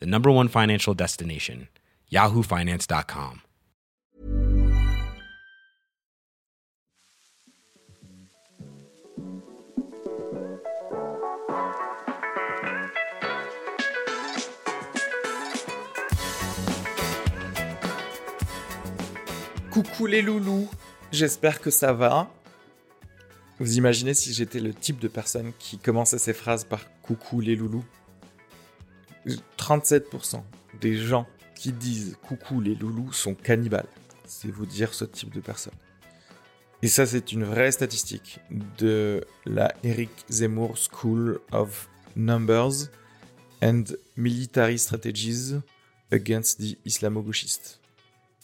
the number one financial destination, yahoofinance.com. Coucou les loulous, j'espère que ça va. Vous imaginez si j'étais le type de personne qui commençait ses phrases par coucou les loulous 37% des gens qui disent coucou les loulous sont cannibales. C'est vous dire ce type de personne. Et ça, c'est une vraie statistique de la Eric Zemmour School of Numbers and Military Strategies Against the Islamo-gauchistes.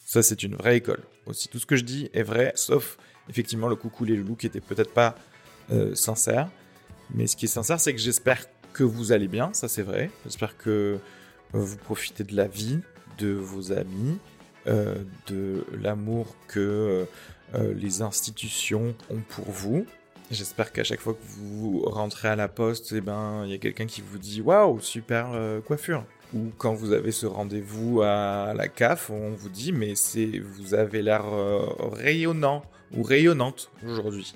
Ça, c'est une vraie école. Aussi, tout ce que je dis est vrai, sauf effectivement le coucou les loulous qui était peut-être pas euh, sincère. Mais ce qui est sincère, c'est que j'espère vous allez bien, ça c'est vrai. J'espère que euh, vous profitez de la vie, de vos amis, euh, de l'amour que euh, les institutions ont pour vous. J'espère qu'à chaque fois que vous rentrez à la poste, eh ben, il y a quelqu'un qui vous dit Waouh, super coiffure ou quand vous avez ce rendez-vous à la CAF, on vous dit mais c'est vous avez l'air rayonnant ou rayonnante aujourd'hui.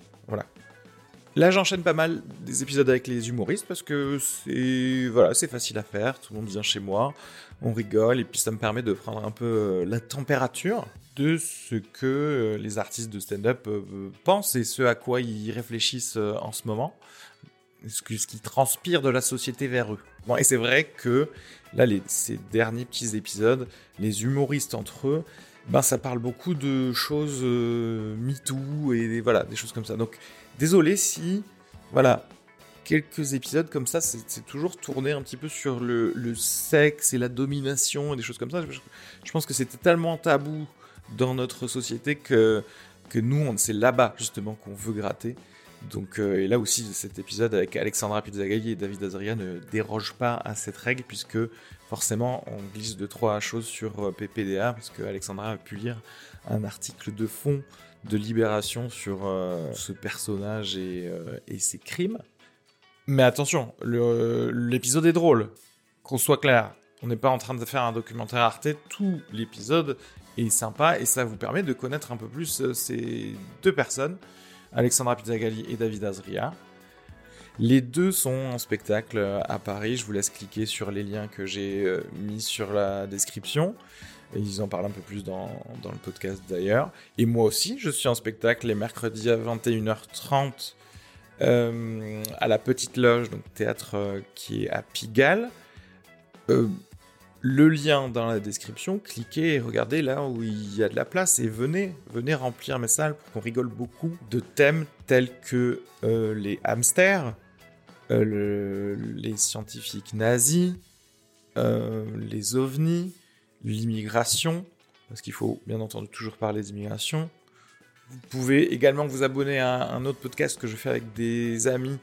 Là, j'enchaîne pas mal des épisodes avec les humoristes parce que c'est voilà, c'est facile à faire. Tout le monde vient chez moi, on rigole et puis ça me permet de prendre un peu euh, la température de ce que euh, les artistes de stand-up euh, pensent et ce à quoi ils réfléchissent en ce moment, ce qui transpire de la société vers eux. Bon, et c'est vrai que là, ces derniers petits épisodes, les humoristes entre eux, ben ça parle beaucoup de choses MeToo et voilà, des choses comme ça. Donc Désolé si, voilà, quelques épisodes comme ça, c'est toujours tourné un petit peu sur le, sexe et la domination et des choses comme ça. Je, pense que c'était tellement tabou dans notre société que, que nous, c'est là-bas justement qu'on veut gratter. Donc, euh, et là aussi, cet épisode avec Alexandra Pizzagalli et David Azaria ne déroge pas à cette règle, puisque forcément, on glisse de trois choses sur euh, PPDA, parce que Alexandra a pu lire un article de fond de libération sur euh, ce personnage euh, et, ses crimes. Mais attention, l'épisode est drôle, qu'on soit clair. On n'est pas en train de faire un documentaire Arte, tout l'épisode est sympa et ça vous permet de connaître un peu plus euh, ces deux personnes, Alexandra Pizzagalli et David Azria. Les deux sont en spectacle à Paris, je vous laisse cliquer sur les liens que j'ai mis sur la description. Ils en parlent un peu plus dans, dans le podcast d'ailleurs. Et moi aussi, je suis en spectacle les mercredis à 21h30 euh, à la Petite Loge, donc théâtre euh, qui est à Pigalle. Euh, le lien dans la description, cliquez et regardez là où il y a de la place et venez, venez remplir mes salles pour qu'on rigole beaucoup de thèmes tels que les hamsters, les scientifiques nazis, les ovnis, l'immigration, parce qu'il faut bien entendu toujours parler d'immigration. Vous pouvez également vous abonner à un autre podcast que je fais avec des amis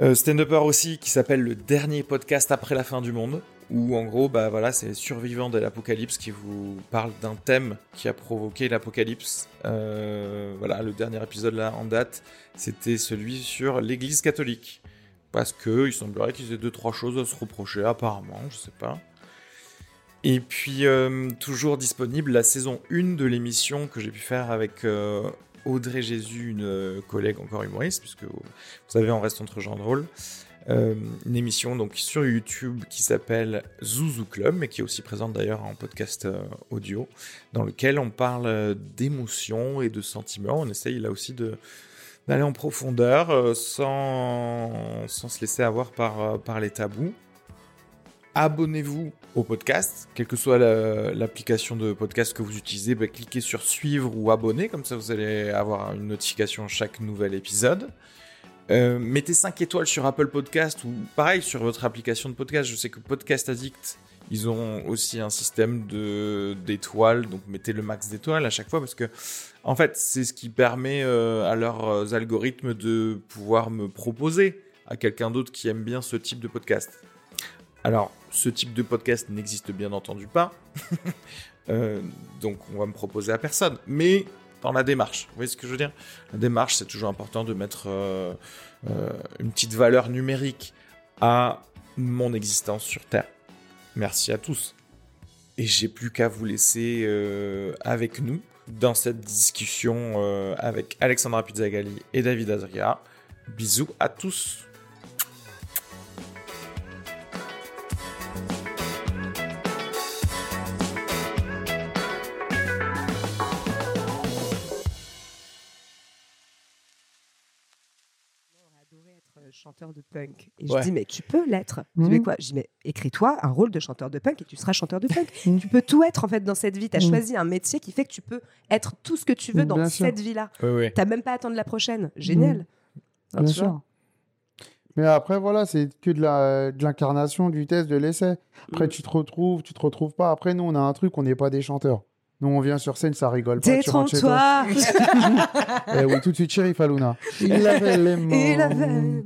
euh, stand-uppers aussi, qui s'appelle Le Dernier Podcast après la fin du monde, où en gros, bah voilà, c'est les survivants de l'apocalypse qui vous parlent d'un thème qui a provoqué l'apocalypse. Euh, voilà, le dernier épisode là en date, c'était celui sur l'Église catholique. Parce que il semblerait qu'ils aient deux trois choses à se reprocher, apparemment, je sais pas. Et puis, euh, toujours disponible la saison 1 de l'émission que j'ai pu faire avec euh, Audrey Jésus, une euh, collègue encore humoriste, puisque vous savez, on reste entre gens drôles. Euh, une émission donc sur YouTube qui s'appelle Zouzou Club, mais qui est aussi présente d'ailleurs en podcast audio, dans lequel on parle d'émotions et de sentiments. On essaye là aussi de d'aller en profondeur sans, sans se laisser avoir par, par les tabous. Abonnez-vous au podcast, quelle que soit la- l'application de podcast que vous utilisez, bah, cliquez sur suivre ou abonner, comme ça vous allez avoir une notification chaque nouvel épisode. Euh, mettez 5 étoiles sur Apple Podcast ou pareil sur votre application de podcast. Je sais que Podcast Addict, ils ont aussi un système d'étoiles, donc mettez le max d'étoiles à chaque fois parce que en fait c'est ce qui permet euh, à leurs euh, algorithmes de pouvoir me proposer à quelqu'un d'autre qui aime bien ce type de podcast. Alors ce type de podcast n'existe bien entendu pas, Euh, donc on va me proposer à personne, mais dans la démarche. Vous voyez ce que je veux dire? La démarche, c'est toujours important de mettre euh, euh, une petite valeur numérique à mon existence sur Terre. Merci à tous. Et j'ai plus qu'à vous laisser avec nous dans cette discussion avec Alexandra Pizzagalli et David Adria. Bisous à tous. Chanteur de punk. Et Ouais. je dis, mais tu peux l'être. Mhm. mais quoi? Je dis, mais écris-toi un rôle de chanteur de punk et tu seras chanteur de punk. Mhm. tu peux tout être en fait dans cette vie. Tu as Mhm. choisi un métier qui fait que tu peux être tout ce que tu veux dans Bien sûr. cette vie-là. Oui, oui. T'as même pas à attendre la prochaine. Génial. Bien tu vois? sûr. Mais après, voilà, c'est que de la- de l'incarnation, du test, de l'essai. Après, tu te retrouves, tu te retrouves pas. Après, nous, on a un truc, on n'est pas des chanteurs. Nous, on vient sur scène, ça rigole pas. Tu. Détrompe-toi. Eh oui, tout de suite, chérie Faluna. Il avait les mots. Il avait-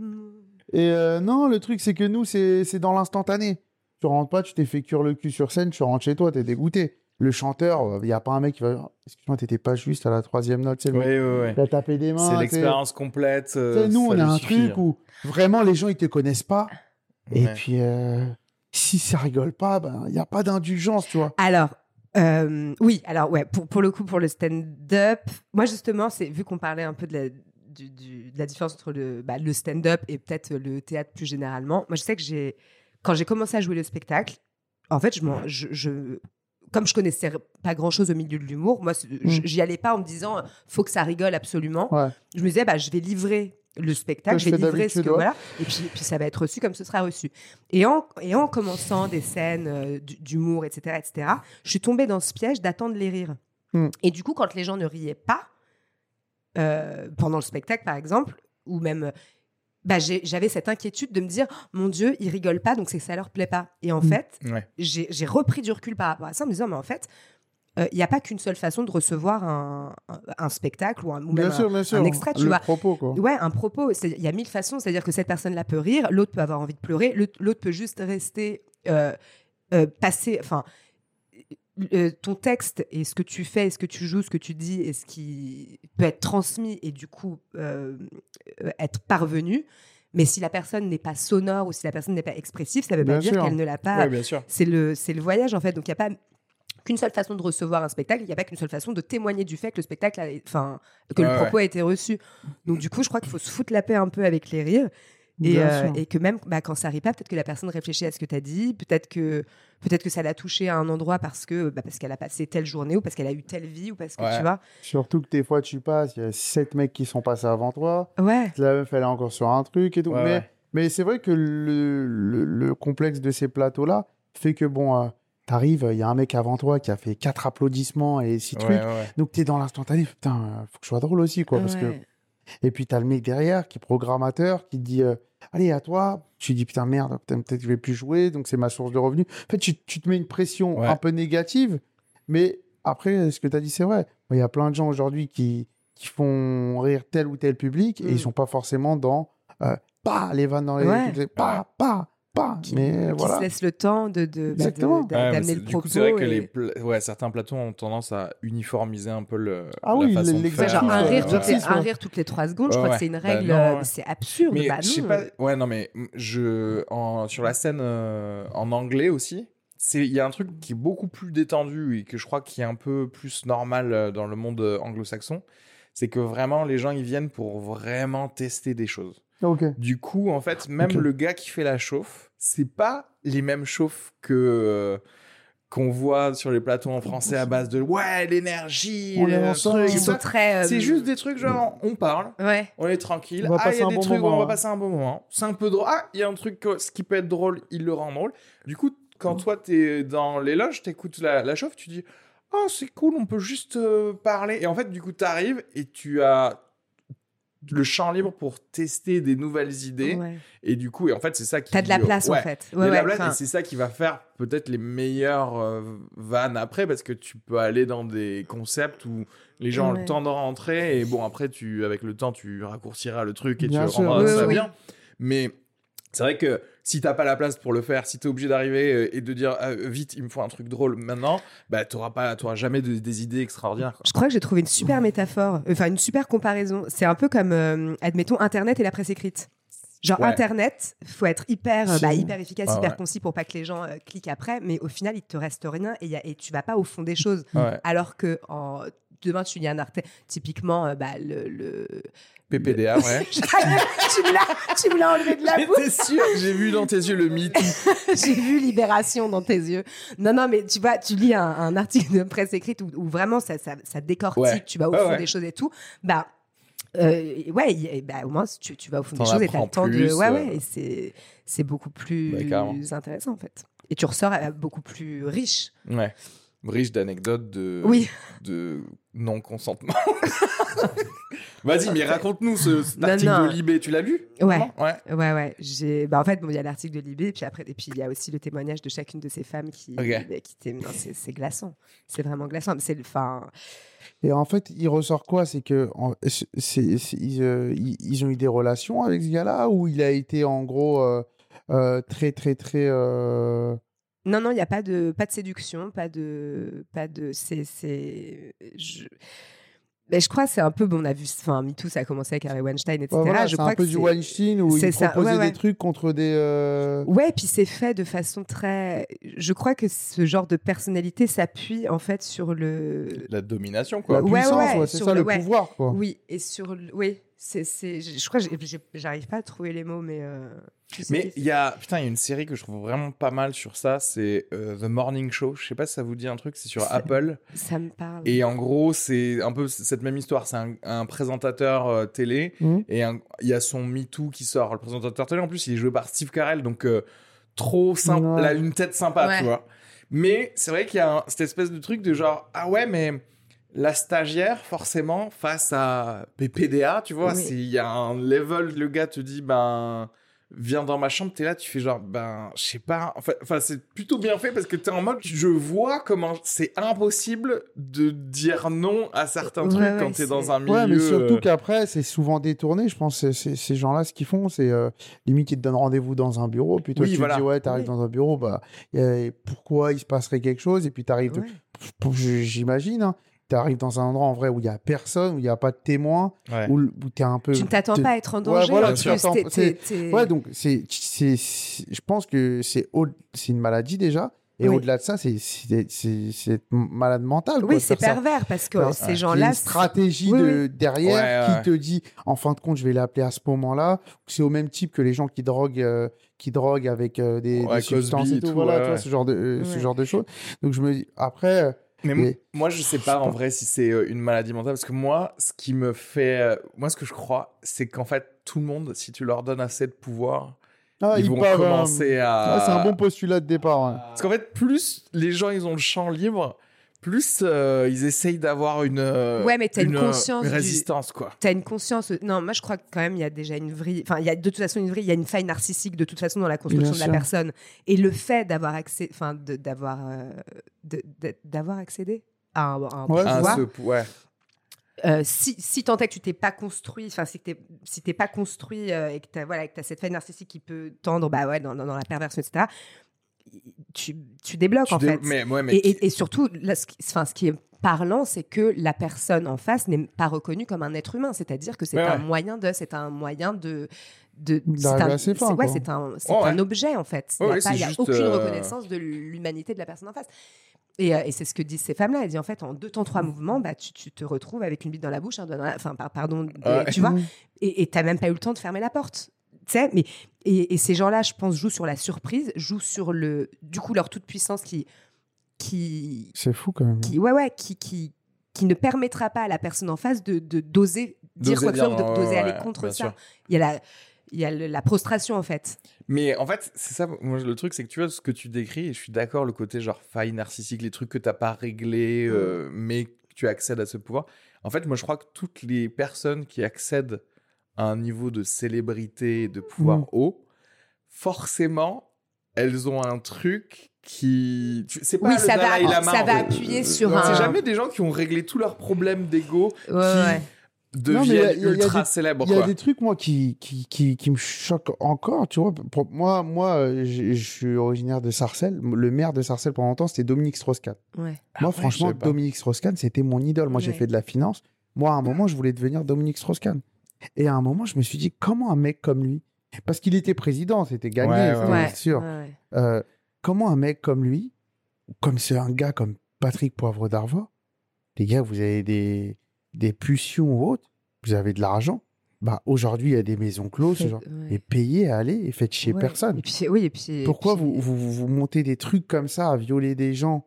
Et euh, non, le truc, c'est que nous, c'est c'est dans l'instantané. Tu rentres pas, tu t'es fait cuire le cul sur scène, tu rentres chez toi, t'es dégoûté. Le chanteur, il n'y a pas un mec qui va dire Excuse-moi, t'étais pas juste à la troisième note. C'est le Oui, mec oui, oui. qui a tapé des mains. C'est l'expérience complète. Euh, nous, on a un suffit, truc où vraiment les gens, ils te connaissent pas. Et puis, euh, si ça rigole pas, ben, il n'y a pas d'indulgence, tu vois. Alors, euh, oui, alors ouais, pour, pour le coup, pour le stand-up, moi justement, c'est vu qu'on parlait un peu de la, du- du- de la différence entre le, bah, le stand-up et peut-être le théâtre plus généralement, moi je sais que j'ai, quand j'ai commencé à jouer le spectacle, en fait, je, m'en- je, je- comme je connaissais pas grand-chose au milieu de l'humour, moi, j- j'y allais pas en me disant, faut que ça rigole absolument. Ouais. Je me disais, bah, je vais livrer le spectacle, je vais livrer ce que ouais. voilà, et puis, puis ça va être reçu comme ce sera reçu. Et en, et en commençant des scènes euh, d'humour, etc., etc., je suis tombée dans ce piège d'attendre les rires. Hmm. Et du coup, quand les gens ne riaient pas, euh, pendant le spectacle, par exemple, ou même, euh, bah, j'avais cette inquiétude de me dire, mon Dieu, ils rigolent pas, donc c'est que ça leur plaît pas. Et en Hmm. fait, Ouais. j'ai repris du recul par rapport à ça en me disant, mais en fait, euh, il n'y a pas qu'une seule façon de recevoir un, un- un spectacle ou, un, ou Bien même sûr, un, bien sûr. un extrait, tu le vois. propos, quoi. Ouais, un propos. Il y a mille façons. C'est-à-dire que cette personne-là peut rire, l'autre peut avoir envie de pleurer, l'autre l'autre peut juste rester euh, euh, passer. Enfin, euh, ton texte et ce que tu fais, et ce que tu joues, ce que tu dis, et ce qui peut être transmis et du coup euh, être parvenu. Mais si la personne n'est pas sonore ou si la personne n'est pas expressive, ça ne veut pas Bien dire qu'elle ne l'a pas Ouais, bien sûr. c'est le, c'est le voyage en fait. Donc il n'y a pas qu'une seule façon de recevoir un spectacle, il n'y a pas qu'une seule façon de témoigner du fait que le spectacle, a, enfin, que Ouais, le ouais. propos a été reçu. Donc du coup, je crois qu'il faut se foutre la paix un peu avec les rires. Et, euh, et que même bah, quand ça arrive pas, peut-être que la personne réfléchit à ce que tu as dit, peut-être que, peut-être que ça l'a touché à un endroit parce que bah, parce qu'elle a passé telle journée ou parce qu'elle a eu telle vie ou parce que Ouais. tu vois. Surtout que des fois, tu passes, il y a sept mecs qui sont passés avant toi. Ouais. La meuf, elle est encore sur un truc et tout. Ouais, mais ouais. mais c'est vrai que le, le, le complexe de ces plateaux-là fait que, bon, euh, t'arrives, il y a un mec avant toi qui a fait quatre applaudissements et six Ouais, trucs. ouais. Donc, t'es dans l'instantané. Putain, euh, faut que je sois drôle aussi, quoi. Parce que... Et puis, t'as le mec derrière qui est programmateur qui dit euh, Allez, à toi. Tu dis Putain, merde, peut-être que je vais plus jouer, donc c'est ma source de revenus. En fait, tu, tu te mets une pression Ouais. un peu négative, mais après, ce que tu as dit, c'est vrai. Il y a plein de gens aujourd'hui qui, qui font rire tel ou tel public et Mm. ils sont pas forcément dans euh, pas les vannes dans les. Ouais. Pas, pas, pas. Qui, mais qui voilà. se laisse le temps de, de, bah, Exactement. Ouais, le du propos. coup, c'est vrai que et- les pla- ouais, certains plateaux ont tendance à uniformiser un peu le, Ah la oui, façon de l'exercice, Ouais, faire. genre un euh, rire, toutes les, un ouais. rire toutes les trois secondes, je crois ouais. que c'est une Bah règle, euh, c'est absurde. Mais bah je sais pas. Ouais, non, mais je en sur la scène euh, en anglais aussi. c'est il y a un truc qui est beaucoup plus détendu et que je crois qui est un peu plus normal dans le monde anglo-saxon, c'est que vraiment les gens ils viennent pour vraiment tester des choses. Du coup, en fait, même le gars qui fait la chauffe, c'est pas les mêmes chauffes que euh, qu'on voit sur les plateaux en français à base de ouais l'énergie, On est le ensemble. truc, Ils tout sont ça. très. euh, C'est juste des trucs genre on parle, Ouais. on est tranquille. On va ah, il passer y a un des bon trucs, moment, on va hein. passer un bon moment. C'est un peu drôle. Ah, il y a un truc que- ce qui peut être drôle, il le rend drôle. Du coup, quand toi t'es dans les loges, t'écoutes la, la chauffe, tu dis oh c'est cool, on peut juste euh, parler. Et en fait, du coup, t'arrives et tu as le champ libre pour tester des nouvelles idées. Ouais. Et du coup, et en fait, c'est ça qui. T'as de la place en fait. Ouais, de la ouais, place, enfin, et c'est ça qui va faire peut-être les meilleures euh, vannes après parce que tu peux aller dans des concepts où les gens ont le temps de rentrer et bon après tu avec le temps tu raccourciras le truc et Bien tu sûr. rendras ça oui, bien. Mais c'est vrai que si t'as pas la place pour le faire, si t'es obligé d'arriver euh, et de dire ah, vite il me faut un truc drôle maintenant, bah t'auras pas t'auras jamais de- des idées extraordinaires. quoi. Je crois que j'ai trouvé une super métaphore, enfin une super comparaison. C'est un peu comme, euh, admettons, Internet et la presse écrite. Genre Ouais. Internet, faut être hyper, euh, bah, hyper efficace, Ah hyper ouais. concis pour pas que les gens euh, cliquent après, mais au final il te reste rien et, y a- et tu vas pas au fond des choses. Ouais. Alors que en, demain tu lis un article, typiquement euh, bah, le, le... PPDA ouais. tu me l'as, enlevé de la bouche. J'étais j'ai vu dans tes yeux le mythe. J'ai vu Libération dans tes yeux. Non, non, mais tu vois, tu lis un, un article de presse écrite où, où vraiment ça, ça, ça décortique, Ouais. tu vas au fond ouais. des choses et tout. Bah, euh, ouais, bah, au moins tu, tu vas au fond des choses et t'as le temps de. Ouais, euh. ouais, et c'est, c'est beaucoup plus intéressant en fait. Et tu ressors euh, beaucoup plus riche. Ouais. Riche d'anecdotes de, Oui. de non-consentement. Vas-y, mais raconte-nous ce, cet Non, article non. de Libé. Tu l'as lu? Ouais. Ouais. Ouais, ouais. J'ai, bah, en fait, bon, il y a l'article de Libé, puis après, et puis il y a aussi le témoignage de chacune de ces femmes qui, Ok. bah, qui t'aiment. Non, c'est, c'est glaçant. C'est vraiment glaçant. C'est, enfin, Et en fait, il ressort quoi? C'est que en- c'est- c'est- c'est- ils, euh, ils- ils ont eu des relations avec ce gars-là ou il a été en gros euh, euh, très très très. Non, non, il n'y a pas de, pas de séduction, pas de. Pas de c'est. c'est je... Mais je crois que c'est un peu. Bon, on a vu. Enfin, MeToo, ça a commencé avec Harvey Weinstein, etc. ouais, voilà, je crois un peu que du Weinstein où il ça, proposait ouais, ouais. des trucs contre des. euh, Ouais, puis c'est fait de façon très. Je crois que ce genre de personnalité s'appuie en fait sur le. La domination, La quoi. Ouais, puissance, ouais, ouais, c'est sur ça le- le ouais. pouvoir quoi. Oui, et sur. le- Oui, c'est. c'est- Je crois que j'arrive pas à trouver les mots, mais. euh, sais Mais il y a putain, il y a une série que je trouve vraiment pas mal sur ça, c'est euh, The Morning Show. Je sais pas si ça vous dit un truc, c'est sur C'est- Apple. Ça me parle. Et en gros, c'est un peu cette même histoire. C'est un, un présentateur euh, télé Mhm. et il y a son MeToo qui sort. Le présentateur télé, en plus, il est joué par Steve Carell, donc euh, trop sympa. Ouais. Il a une tête sympa, Ouais. tu vois. Mais c'est vrai qu'il y a un- cette espèce de truc de genre, ah ouais, mais la stagiaire, forcément, face à PPDA, tu vois, Oui. c'est- il y a un level, le gars te dit, ben, viens dans ma chambre, t'es là, tu fais genre, ben, je sais pas, enfin, enfin, c'est plutôt bien fait parce que t'es en mode, je vois comment c'est impossible de dire non à certains Ouais, trucs ouais, quand t'es dans un milieu. Ouais, mais surtout euh, qu'après, c'est souvent détourné. Je pense que c'est- ces gens-là, ce qu'ils font, c'est euh, limite, ils te donnent rendez-vous dans un bureau. Puis toi, Oui, tu voilà. te dis, ouais, t'arrives Oui. dans un bureau, bah, y a- pourquoi il se passerait quelque chose Et puis t'arrives, Ouais. j'imagine, hein, t'arrives dans un endroit en vrai où il y a personne, où il n'y a pas de témoin, ouais. où, où t'es un peu. Tu ne t'attends pas à être en Ouais, danger. voilà, en tu t'es- t'es- t'es- Ouais, donc c'est, c'est, c'est- je pense que c'est, au- c'est une maladie déjà. Et Oui. au-delà de ça, c'est, c'est, c'est, c'est être malade mental. Oui, c'est ça. pervers parce que Enfin, ces gens-là. une stratégie Oui, de, derrière Ouais, ouais. qui te dit, en fin de compte, je vais l'appeler à ce moment-là. C'est au même type que les gens qui droguent, euh, qui droguent avec euh, des, Ouais, des substances et et tout, voilà, ouais, tu vois, ouais. ce genre de, euh, ce Ouais. genre de choses. Donc je me dis, après, euh, Mais moi, je sais pas en vrai si c'est euh, une maladie mentale parce que moi, ce qui me fait, euh, moi, ce que je crois, c'est qu'en fait, tout le monde, si tu leur donnes assez de pouvoir, ah, ils ils vont peuvent, euh, commencer à. c'est un bon postulat de départ. ouais. Parce qu'en fait, plus les gens ils ont le champ libre, plus euh, ils essayent d'avoir une. euh, Ouais, mais t'as une euh, conscience une du- résistance, quoi. T'as une conscience. Non, moi je crois que quand même il y a déjà une vrille. Enfin, il y a de toute façon une vrille. Il y a une faille narcissique de toute façon dans la construction Bien de la sûr. personne. Et le fait d'avoir accès, enfin, de- d'avoir, euh, d'avoir accédé à un, à un Ouais, pouvoir. ce- ouais. Euh, si, si tant est que tu t'es pas construit, enfin si t'es si t'es pas construit euh, et que t'as voilà que t'as cette faille narcissique qui peut tendre bah ouais dans, dans, dans la perversion etc. Tu, tu débloques Tu en dé- fait. Mais, ouais, mais Et, et- et surtout, là, ce, qui, enfin, ce qui est parlant, c'est que la personne en face n'est pas reconnue comme un être humain. C'est-à-dire que c'est Ouais, un ouais. moyen de, c'est un moyen de de c'est un, à ses fins, c'est- ouais, quoi. c'est un, c'est Ouais, un ouais. objet en fait. Il Ouais, n'y a, pas- c'est il y a juste, aucune euh, reconnaissance de l'humanité de la personne en face. Et, euh, et c'est ce que disent ces femmes-là. Elles disent en fait, en deux temps, trois mouvements, bah, tu, tu te retrouves avec une bite dans la bouche, un doigt dans la. Enfin, par- pardon, des- tu vois. Mmh. Et tu n'as même pas eu le temps de fermer la porte. Tu sais, mais. Et, et ces gens-là, je pense, jouent sur la surprise, jouent sur le. Du coup, leur toute-puissance qui. qui C'est fou quand même. qui, ouais, ouais, qui, qui, qui ne permettra pas à la personne en face de de- d'oser dire quoi que ce soit, d'oser ouais, aller contre ça. sûr. Il y a la, il y a le- la prostration en fait. Mais en fait, c'est ça. Moi, le truc, c'est que tu vois ce que tu décris, et je suis d'accord, le côté genre faille narcissique, les trucs que t'as pas réglés, euh, mais que tu accèdes à ce pouvoir. En fait, moi, je crois que toutes les personnes qui accèdent à un niveau de célébrité et de pouvoir Mm. haut, forcément, elles ont un truc qui. tu- C'est pas Oui, le ça va, Lama, ça va appuyer sur Ouais, un. C'est jamais des gens qui ont réglé tous leurs problèmes d'ego Ouais, qui deviennent il y a- il y a ultra célèbres. Il y a des trucs, moi, qui, qui, qui, qui me choquent encore, tu vois. Pour moi, moi euh, je suis originaire de Sarcelles. Le maire de Sarcelles, pendant longtemps, c'était Dominique Strauss-Kahn. ouais. Ah Moi, franchement. Dominique Strauss-Kahn, c'était mon idole. Moi, j'ai fait de la finance. Moi, à un moment, je voulais devenir Dominique Strauss-Kahn. Et à un moment, je me suis dit, comment un mec comme lui, parce qu'il était président, c'était gagné, Ouais, c'était Ouais, sûr. Euh, comment un mec comme lui, comme c'est un gars comme Patrick Poivre d'Arvor, les gars, vous avez des, des pulsions ou autres, vous avez de l'argent. Bah, aujourd'hui, il y a des maisons closes, genre. Et payez, allez, et faites chier Ouais. personne. Et puis, oui, et puis. Pourquoi puis- vous, vous, vous, vous montez des trucs comme ça à violer des gens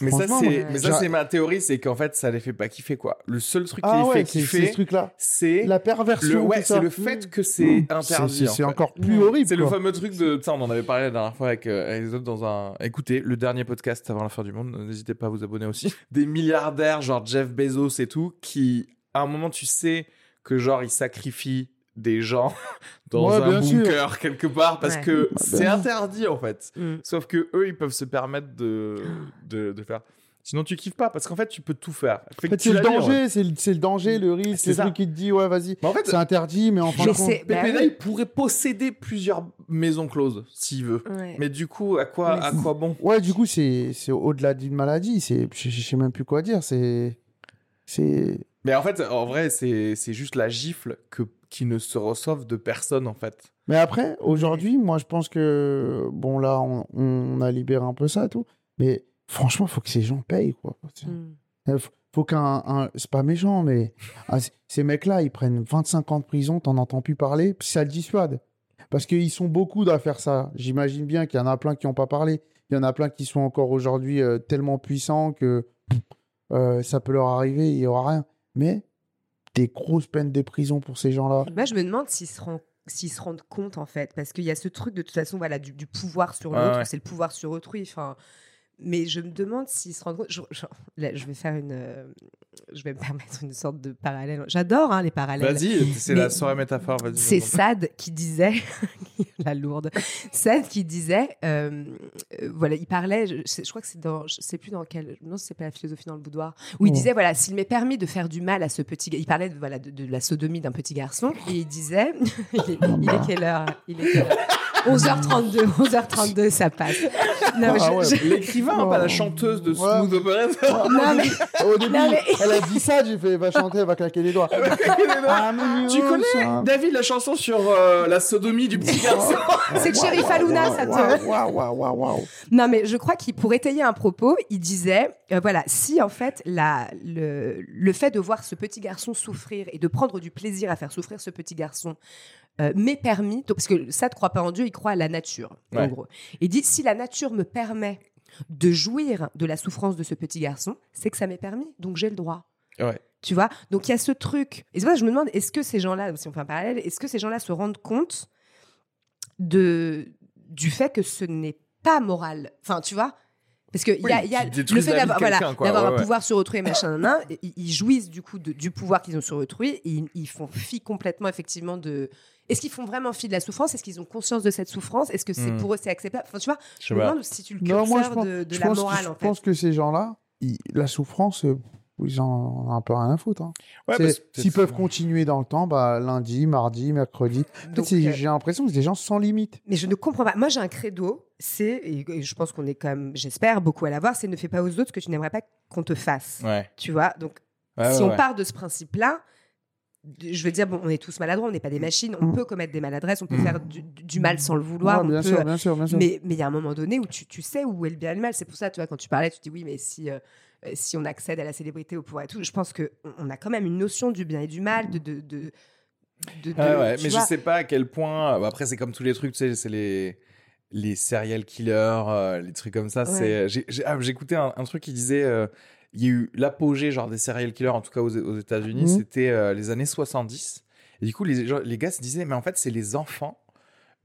Mais ça, c'est, mais ça, ma théorie, c'est qu'en fait, ça les fait pas kiffer, quoi. Le seul truc qui Ah les ouais, fait c'est c'est ce kiffer, c'est La le, perversion. ouais, tout c'est ça. le fait que c'est Mmh. interdit. C'est- en C'est fait. encore plus Ouais. horrible. C'est le fameux truc de. Tu sais, on en avait parlé la dernière fois avec, euh, avec les autres dans un. Écoutez, le dernier podcast avant la fin du monde, n'hésitez pas à vous abonner aussi. Des milliardaires, genre Jeff Bezos et tout, qui, à un moment, tu sais que, genre, ils sacrifient des gens dans Ouais, un bien sûr. bunker quelque part parce Ouais. que Bah, c'est interdit, en fait. Mm. Sauf que eux, ils peuvent se permettre de, de, de faire. Sinon, tu kiffes pas parce qu'en fait, tu peux tout faire. En fait, c'est le danger, c'est le, c'est le danger, le risque, C'est truc qui te dit, ouais, vas-y, en fait, c'est interdit, mais en fin de compte. bah il pourrait posséder plusieurs maisons closes s'il veut. Ouais. Mais du coup, à quoi, Mais à quoi bon? Ouais, du coup, c'est c'est au-delà d'une maladie. C'est, je, je sais même plus quoi dire. C'est, c'est. Mais en fait, en vrai, c'est c'est juste la gifle que, qui ne se reçoivent de personne, en fait. Mais après, aujourd'hui, moi, je pense que bon, là, on, on a libéré un peu ça, et tout. Mais franchement, faut que ces gens payent, quoi. Mm. Il faut, faut qu'un, un- c'est pas méchant, mais ah, ces mecs-là, ils prennent 25 ans de prison, t'en entends plus parler, puis ça le dissuade. Parce qu'ils sont beaucoup à faire ça. J'imagine bien qu'il y en a plein qui n'ont pas parlé. Il y en a plein qui sont encore aujourd'hui euh, tellement puissants que euh, ça peut leur arriver, il y aura rien. Mais des grosses peines de prison pour ces gens-là. Moi, je me demande s'ils se, rend- s'ils se rendent compte, en fait, parce qu'il y a ce truc, de toute façon, voilà, du, du pouvoir sur l'autre, ouais. c'est le pouvoir sur autrui. Enfin, mais je me demande s'ils se rendent compte. Je, je- là, je vais faire une. euh, je vais me permettre une sorte de parallèle. J'adore hein, les parallèles. Vas-y, c'est Mais la soirée métaphore, vas-y. C'est. Sade qui disait, la lourde, Sade qui disait, euh, euh, voilà, il parlait, je, sais- je crois que c'est dans, je sais plus dans quel, non, c'est pas la philosophie dans le boudoir, où il Oh. disait, voilà, s'il m'est permis de faire du mal à ce petit, ga- il parlait de, voilà, de, de la sodomie d'un petit garçon, et il disait, il est, il est quelle heure Il est quelle heure? 11h32, 11h32, ça passe. Non, mais Ah je- ouais. je- L'écrivain, Oh. pas la chanteuse de Ouais. Smooth Operator. non, mais- Au début, Non, mais- elle a dit ça, j'ai fait, va chanter, elle va claquer les doigts. Ah, Tu oh, connais, ça. David, la chanson sur euh, la sodomie du petit garçon? C'est que Sheriff Aluna, ça te... Waouh, waouh, waouh, waouh, waouh. Non, mais je crois qu'il, pour étayer un propos, il disait, euh, voilà, si en fait la, le, le fait de voir ce petit garçon souffrir et de prendre du plaisir à faire souffrir ce petit garçon euh, m'est permis, parce que ça ne croit pas en Dieu, il croit à la nature, en gros. Il dit, si la nature me permet de jouir de la souffrance de ce petit garçon, c'est que ça m'est permis, donc j'ai le droit. Ouais. Tu vois? Donc il y a ce truc. Et c'est pour ça que je me demande, est-ce que ces gens-là, si on fait un parallèle, est-ce que ces gens-là se rendent compte de, du fait que ce n'est pas moral? Enfin, tu vois? Parce que il y a, y le fait d'avoir voilà, Ouais, un pouvoir sur autrui et machin, nan, ils, ils jouissent du coup de- du pouvoir qu'ils ont sur autrui et ils, ils font fi complètement effectivement de. Est-ce qu'ils font vraiment fi de la souffrance? Est-ce qu'ils ont conscience de cette souffrance? Est-ce que c'est Hmm. pour eux c'est acceptable? Enfin, tu vois, Je je me demande si tu le Non, moi, je pense, de, de je la pense, morale je en fait. pense que ces gens-là, la souffrance, euh, ils en ont un peu rien à foutre. hein. Ouais, que S'ils peuvent continuer dans le temps, bah, lundi, mardi, mercredi. En fait, euh, j'ai l'impression que c'est des gens sans limite. Mais je ne comprends pas. Moi, j'ai un credo, c'est, et je pense qu'on est quand même, j'espère, beaucoup à l'avoir, c'est ne fais pas aux autres ce que tu n'aimerais pas qu'on te fasse. Ouais. Tu vois? Donc, Ouais, si ouais, on ouais. part de ce principe-là, je veux dire, bon, on est tous maladroits, on n'est pas des machines, on Mm. peut commettre des maladresses, on peut Mm. faire du, du mal sans le vouloir. Ouais, on bien peut- sûr, bien sûr, bien sûr. mais mais il y a un moment donné où tu, tu sais où est le bien et le mal. C'est pour ça, tu vois, quand tu parlais, tu dis oui, mais si, euh, euh, si on accède à la célébrité, au pouvoir et tout, je pense qu'on on a quand même une notion du bien et du mal, de. de, de, de- de- Ouais, ouais, tu mais vois. je sais pas à quel point. bah, Après, c'est comme tous les trucs, tu sais, c'est les les serial killers, euh, les trucs comme ça. Ouais. C'est j'ai j'ai- ah, j'écoutais un, un truc qui disait euh, il y a eu l'apogée genre des serial killers en tout cas aux, aux États-Unis, Mhm. c'était euh, les années 70. Et du coup, les gens- les gars se disaient mais en fait, c'est les enfants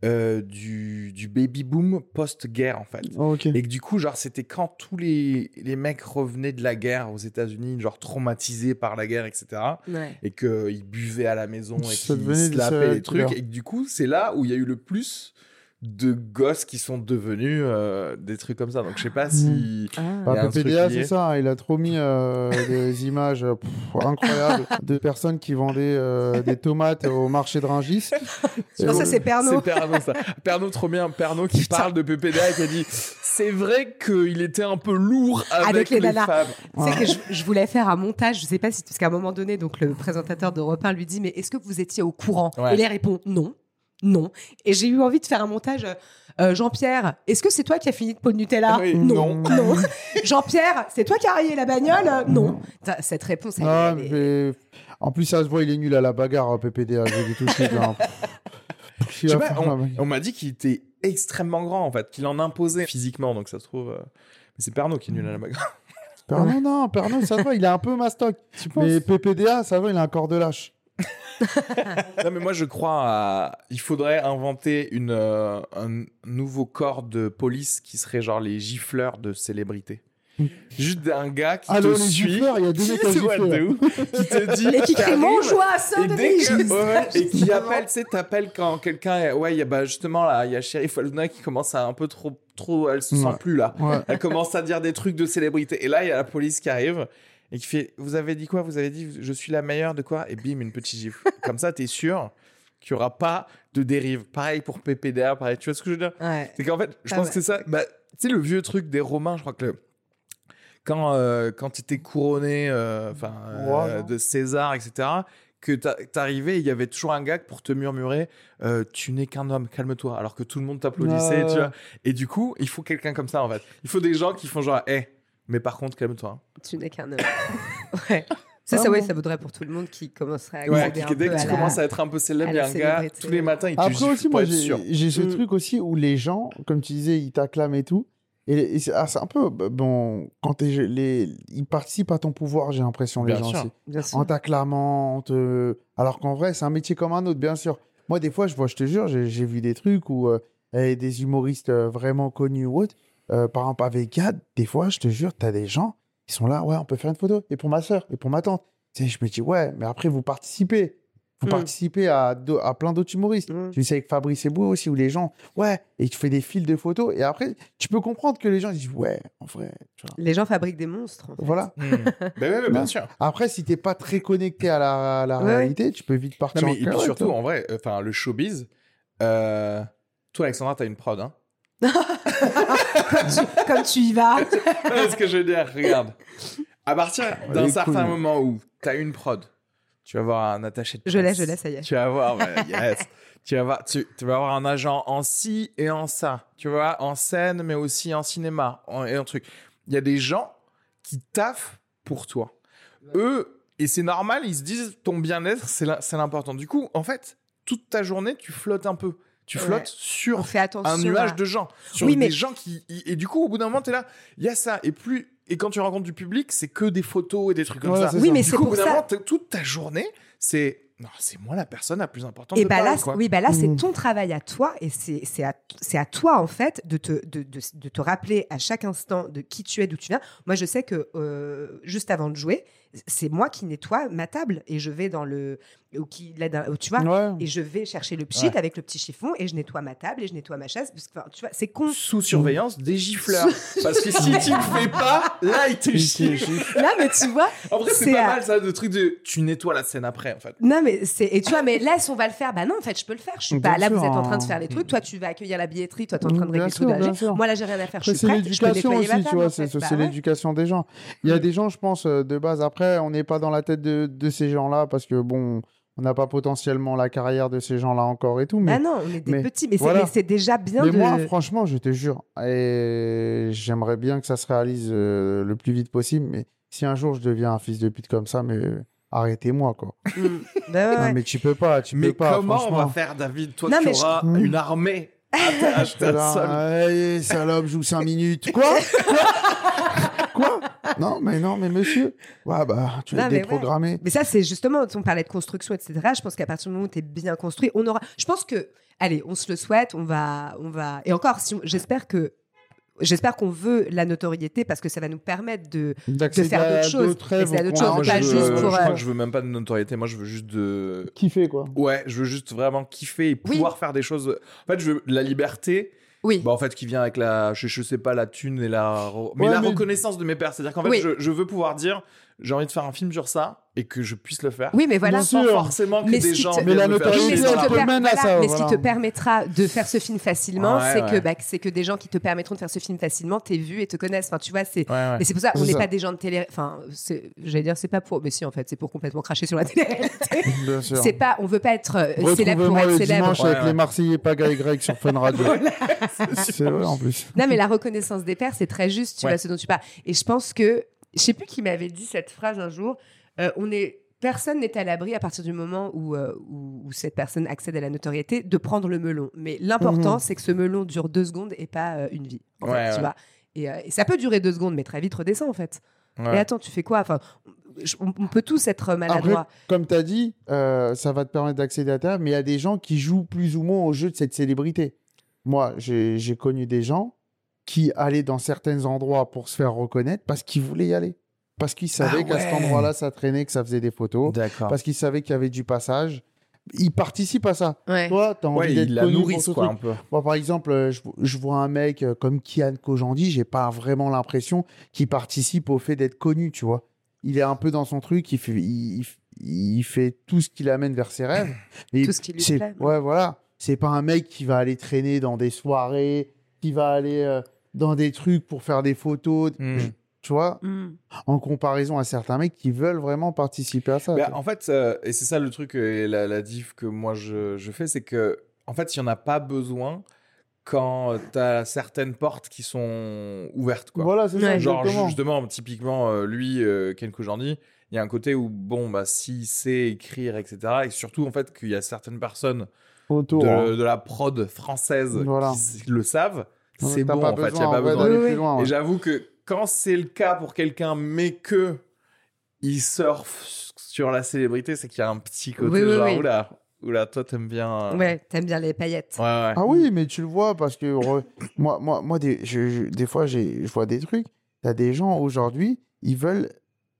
euh, du du baby boom post-guerre en fait. Oh. Et que du coup, genre, c'était quand tous les, les mecs revenaient de la guerre aux États-Unis, genre traumatisés par la guerre, etc Ouais. et qu'ils buvaient à la maison et qu'ils se lapaient les trucs. Et que du coup, c'est là où il y a eu le plus de gosses qui sont devenus euh, des trucs comme ça. Donc je sais pas si. Ah. Il y Bah, PPDA, c'est ça, hein, il a trop mis euh, des images euh, pff, incroyables de personnes qui vendaient euh, des tomates au marché de Rungis. Non, ça, c'est Pernod. C'est Pernod, ça. Pernod, trop bien. Pernod qui Putain. parle de PPDA et qui a dit c'est vrai qu'il était un peu lourd avec, Avec les les, femmes. Tu sais que je, je voulais faire un montage, je sais pas si, parce qu'à un moment donné, donc le présentateur de repas lui dit, mais est-ce que vous étiez au courant? Ouais. Et il répond, non, non. Et j'ai eu envie de faire un montage, euh, euh, Jean-Pierre, est-ce que c'est toi qui as fini de pot de Nutella Oui. Non, Non. non. Jean-Pierre, c'est toi qui as rayé la bagnole Euh, Non. Cette réponse, elle, Ah, elle est- mais... En plus, ça se voit, il est nul à la bagarre, hein, PPDA, je dis tout de suite. hein. Je sais va pas, on, m'a dit qu'il était extrêmement grand en fait, qu'il en imposait physiquement. Donc ça se trouve. euh, Mais c'est Pernod qui est nul à la bagarre. Pernod, non, Pernod, ça se voit, il est un peu mastoc. Mais PPDA, ça va, il a un corps de lâche. non, mais moi, je crois à. Il faudrait inventer une, euh, un nouveau corps de police qui serait genre les gifleurs de célébrités. Juste un gars qui Allô, te les suit. gifleurs, il y a deux mecs qui te dit. Et qui crie mon joie à Et, dès que- ouais, et qui appelle, tu sais, t'appelles quand quelqu'un, est- ouais, il y a bah, justement là, il y a Sheriff Aluna qui commence à un peu trop, trop, elle se sent Ouais. plus là. Ouais. Elle commence à dire des trucs de célébrité. Et là, il y a la police qui arrive et qui fait Vous avez dit quoi? Vous avez dit Je suis la meilleure de quoi? Et bim, une petite gifle. Comme ça, t'es sûr qu'il n'y aura pas de dérive. Pareil pour PPDA, pareil. Tu vois ce que je veux dire? Ouais. C'est qu'en fait, je Ah pense ouais. que c'est ça. Bah, tu sais, le vieux truc des Romains, je crois que le- quand, euh, quand tu étais couronné euh, enfin, euh, de César, etc., que t'a- t'arrivais, il y avait toujours un gars pour te murmurer euh, Tu n'es qu'un homme, calme-toi. Alors que tout le monde t'applaudissait, Ouais. tu vois. Et du coup, il faut quelqu'un comme ça, en fait. Il faut des gens qui font genre Hé, mais par contre, calme-toi. Tu n'es qu'un homme. ouais. Ça, ça, ouais, ça vaudrait pour tout le monde qui commencerait à Ouais, accéder qui- un dès peu que à tu la- commences à être un peu célèbre, il y a un gars, tous les matins, il te Après aussi, moi, j'ai ce Mm. truc aussi où les gens, comme tu disais, ils t'acclament et tout. Et, et c'est ah, c'est un peu, bah, bon, quand les, ils participent à ton pouvoir, j'ai l'impression, les Bien gens sûr. aussi. Bien sûr. En t'acclamant, te... alors qu'en vrai, c'est un métier comme un autre, bien sûr. Moi, des fois, je vois, je te jure, j'ai j'ai vu des trucs où euh, eh, des humoristes euh, vraiment connus ou autres, euh, par exemple avec Gad, des fois, je te jure, t'as des gens, ils sont là, ouais, on peut faire une photo. Et pour ma soeur, et pour ma tante. Tu sais, je me dis, ouais, mais après, vous participez. Vous Mm. participez à, do- à plein d'autres humoristes. Mm. Tu sais, avec Fabrice Eboué aussi, où les gens, ouais, et tu fais des fils de photos. Et après, tu peux comprendre que les gens ils disent, ouais, en vrai. tu vois. Les gens fabriquent des monstres. en fait. Voilà. Hmm. Ben bien sûr. Après, si t'es pas très connecté à la, à la Ouais, réalité, tu peux vite partir Non, en mais et puis surtout, hein. en vrai, enfin, le showbiz. euh, Toi, Alexandra, t'as une prod, hein comme, tu, comme tu y vas. ce que je veux dire, regarde. À partir d'un certain moment où t'as une prod, tu vas avoir un attaché de Je l'ai, presse. je l'ai, ça y est. Tu vas avoir, yes. tu, vas avoir, tu, tu vas avoir un agent en ci et en ça. Tu vois, en scène, mais aussi en cinéma en- et en truc. Il y a des gens qui taffent pour toi. Eux, et c'est normal, ils se disent ton bien-être, c'est l'important. Du coup, en fait, toute ta journée, tu flottes un peu. Tu flottes On sur fait attention. un nuage à- de gens. Sur Oui, des mais- gens qui. Et du coup, au bout d'un moment, t'es là, il y a ça. Et plus. Et quand tu rencontres du public, c'est que des photos et des trucs comme Ouais, ça. c'est Oui, ça. mais Du c'est coup, au pour bout d'un ça. moment, toute ta journée, c'est. Non, c'est moi la personne la plus importante Et de bah là, quoi. oui, bah là, c'est Mhm. ton travail à toi et c'est c'est à, c'est à toi, en fait, de te, de, de, de te rappeler à chaque instant de qui tu es, d'où tu viens. Moi, je sais que euh, juste avant de jouer, c'est moi qui nettoie ma table et je vais dans le. Ou qui, là, dans- tu vois, Ouais. et je vais chercher le pchit Ouais. avec le petit chiffon et je nettoie ma table et je nettoie ma chaise. Parce que, enfin, tu vois, c'est con. Sous surveillance des gifleurs. Parce que si tu le fais pas, là, il te gifle. Là, mais tu vois, En vrai, c'est C'est pas à- mal ça, le truc de. Tu nettoies la scène après, en fait. Non, mais c'est. Et tu vois, mais laisse, on va le faire. Bah non, en fait, je peux le faire. Je suis Bien pas là, vous sûr, êt en train de faire les trucs. Toi, tu vas accueillir la billetterie. Toi, tu es en train de régler de sûr. Moi, là, j'ai rien à faire. Je suis prête. Je peux aussi, ma tu vois, c'est. Bah ouais. l'éducation des gens. Il y a Mm. des gens, je pense, euh, de base, après, on n'est pas dans la tête de, de ces gens-là parce que, bon, on n'a pas potentiellement la carrière de ces gens-là encore et tout. Mais, Bah non, on est des mais petits, mais c'est- voilà. mais c'est déjà bien mais de. moi, franchement, je te jure, et j'aimerais bien que ça se réalise euh, le plus vite possible. Mais si un jour je deviens un fils de pute comme ça, mais arrêtez-moi, quoi. Mm. Ouais, Non, mais tu peux pas, tu Mais peux pas. comment on va faire, David Toi Non, qui mais je- auras Mm. une armée à ta- salope, joue 5 minutes. Quoi? Quoi? Non, mais non, mais monsieur. Ouais, bah, tu être mais ouais. déprogrammé. Mais ça, c'est justement, on parlait de construction, etc. Je pense qu'à partir du moment où tu es bien construit, on aura. Je pense que, allez, on se le souhaite, on va. On va... Et encore, si on- j'espère que. J'espère qu'on veut la notoriété parce que ça va nous permettre de. D'accéder faire d'autres choses. D'accéder à d'autres choses, pas juste veux- de- pour, je crois euh, que je veux même pas de notoriété. Moi, je veux juste de. Kiffer, quoi. Ouais, je veux juste vraiment kiffer et Oui. pouvoir faire des choses. En fait, je veux la liberté. Oui. Bah, en fait, qui vient avec la, je, je sais pas, la thune et la, mais Ouais, la mais- reconnaissance de mes pères. C'est-à-dire qu'en fait, Oui. je, je veux pouvoir dire, j'ai envie de faire un film sur ça et que je puisse le faire. Oui, mais voilà. Bien Sans sûr. forcément que Mais ce des qui gens. te- Mais la notoriété, Mais ce qui te elle rue. peut per- mener à voilà, ça, mais ce qui voilà. te permettra de faire ce film facilement, Ouais, c'est ouais. que bah, c'est que des gens qui te permettront de faire ce film facilement t'aient vu et te connaissent. Enfin, tu vois, c'est. Ouais, ouais. Mais c'est pour ça, on n'est pas des gens de télé. Enfin, j'allais dire, c'est pas pour. Mais si, en fait, c'est pour complètement cracher sur la télé-réalité. Bien sûr. c'est pas, on veut pas être euh, célèbre pour être le célèbre. avec les Marseillais Paga et Greg sur Fun Radio. c'est vrai en plus. Non, mais la reconnaissance des pères, c'est très juste, tu vois ce dont tu parles. Et je pense que, je sais plus qui m'avait dit cette phrase un jour, euh, on est, personne n'est à l'abri à partir du moment où, euh, où, où cette personne accède à la notoriété de prendre le melon. Mais l'important, Mhm. c'est que ce melon dure deux secondes et pas euh, une vie. en fait, Ouais, tu vois. Et, euh, et ça peut durer deux secondes, mais très vite redescend en fait. Ouais. Et attends, tu fais quoi? Enfin, on, on peut tous être maladroits. Comme tu as dit, ça va te permettre d'accéder à terre, mais il y a des gens qui jouent plus ou moins au jeu de cette célébrité. Moi, j'ai connu des gens qui allaient dans certains endroits pour se faire reconnaître parce qu'ils voulaient y aller. Parce qu'ils savaient Ah qu'à cet ouais. endroit-là, ça traînait, que ça faisait des photos. D'accord. Parce qu'ils savaient qu'il y avait du passage. Ils participent à ça. Ouais. Toi, tu as envie Ouais, d'être la pour nourrissent, ce quoi, truc. un peu. Moi, par exemple, euh, je, je vois un mec euh, comme Kian Kojandi, j'ai pas vraiment l'impression qu'il participe au fait d'être connu, tu vois. Il est un peu dans son truc, il fait, il, il- fait tout ce qui l'amène vers ses rêves. Et Tout ce qui lui plaît. Ouais, voilà. C'est pas un mec qui va aller traîner dans des soirées, qui va aller euh, dans des trucs pour faire des photos, Hmm. tu vois, Mm. en comparaison à certains mecs qui veulent vraiment participer à ça. Bah, en fait, euh, et c'est ça le truc euh, et la, la diff que moi je, je fais, c'est que en fait, il n'y en a pas besoin quand tu as certaines portes qui sont ouvertes. Quoi. Voilà, c'est ça. Genre, exactement. justement, typiquement, euh, lui, euh, Ken Kojandi, il y a un côté où, bon, bah, s'il sait écrire, etc., et surtout, en fait, qu'il y a certaines personnes Autour, de, hein. de la prod française Voilà. qui le savent, c'est bon, pas en fait, il n'y a besoin, pas besoin. d'aller Oui, plus oui. loin, Et j'avoue que quand c'est le cas pour quelqu'un, mais que il surfe sur la célébrité, c'est qu'il y a un petit côté Oui, oui, genre, oui. oula, oula, toi t'aimes bien. euh, Ouais, t'aimes bien les paillettes. Ouais, ouais. Ah oui, mais tu le vois parce que re- moi, moi, moi des, je- je- des fois, j'ai- je vois des trucs. T'as des gens aujourd'hui, ils veulent,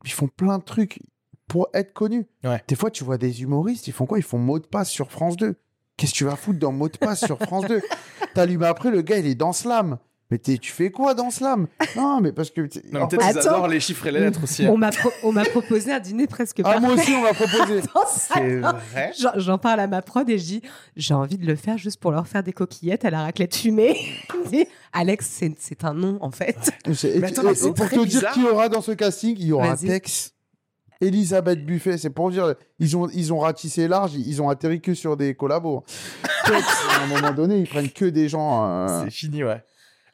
ils font plein de trucs pour être connus. Ouais. Des fois, tu vois des humoristes, ils font quoi? Ils font mot de passe sur France 2. Qu'est-ce que tu vas foutre dans mot de passe sur France 2 T'allumes après, le gars, il est dans Slam. Mais t'es- tu fais quoi dans Slam? Non, mais parce que. Non, mais peut-être qu'ils Attends. adorent les chiffres et les lettres aussi. hein. On m'a pro- on m'a proposé un dîner presque Ah, parfait. moi aussi, on m'a proposé. ça. C'est vrai? J'en- J'en parle à ma prod et je dis j'ai envie de le faire juste pour leur faire des coquillettes à la raclette fumée. Alex, c'est c'est un nom en fait. C'est- Mais attends, et pour très te dire bizarre. qui y aura dans ce casting, il y aura Vas-y. Tex, Elisabeth Buffet. C'est pour dire, ils ont, ils ont ratissé large, ils ils ont atterri que sur des collabos. À un moment donné, ils prennent que des gens. euh, C'est fini, ouais.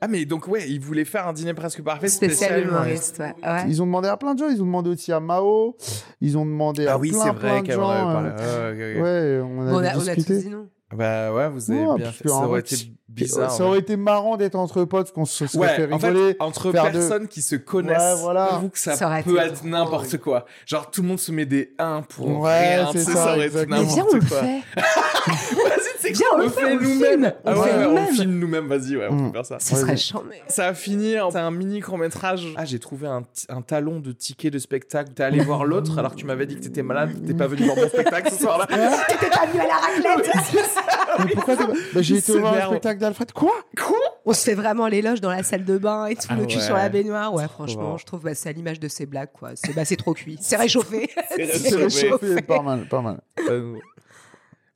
Ah, mais donc, ouais, il voulait faire un dîner presque parfait. Spécial spécial humoriste, ouais. ouais. Ils ont demandé à plein de gens. Ils ont demandé aussi à Mao. Ils ont demandé à Ah oui, plein, c'est plein vrai de gens. parlé. euh, Ouais, ok, ok. Ouais, on a, Bon, on, a, on a tous discuté. dit non. Bah ouais, vous avez Ouais, bien fait. Ça aurait été bizarre. Ça ouais. aurait été marrant d'être entre potes, qu'on se serait Ouais, fait en rigoler. fait, entre faire de- personnes qui se connaissent, Ouais, voilà. j'avoue que ça, Ça peut être n'importe quoi. Genre, tout le monde se met des 1 pour Ouais, rien, sais, ça, aurait été exactement. Mais viens, on le n'importe quoi. fait. Vas-y, c'est quoi, on le fait, on le nous-mêmes. filme. Ah On ouais, filme nous-mêmes, vas-y, ouais, on Mm. peut faire ça. Vas-y. serait charmé. Ça a fini, en- c'est un mini court-métrage. Ah, j'ai trouvé un, un talon de ticket de spectacle. T'es allé voir l'autre alors que tu m'avais dit que t'étais malade, t'es pas venu voir mon spectacle ce soir-là. T'étais pas venu à la raclette. Mais pourquoi t'es- Bah, J'ai été voir s'énerve. spectacle d'Alfred. Quoi? Quoi? On se fait vraiment l'éloge dans la salle de bain et tout, Ah le cul ouais. sur la baignoire. Ouais, franchement, bon. je trouve bah, c'est à l'image de ces blagues, quoi. C'est bah, c'est trop cuit. C'est réchauffé. C'est C'est réchauffé. réchauffé, pas mal, pas mal. Euh,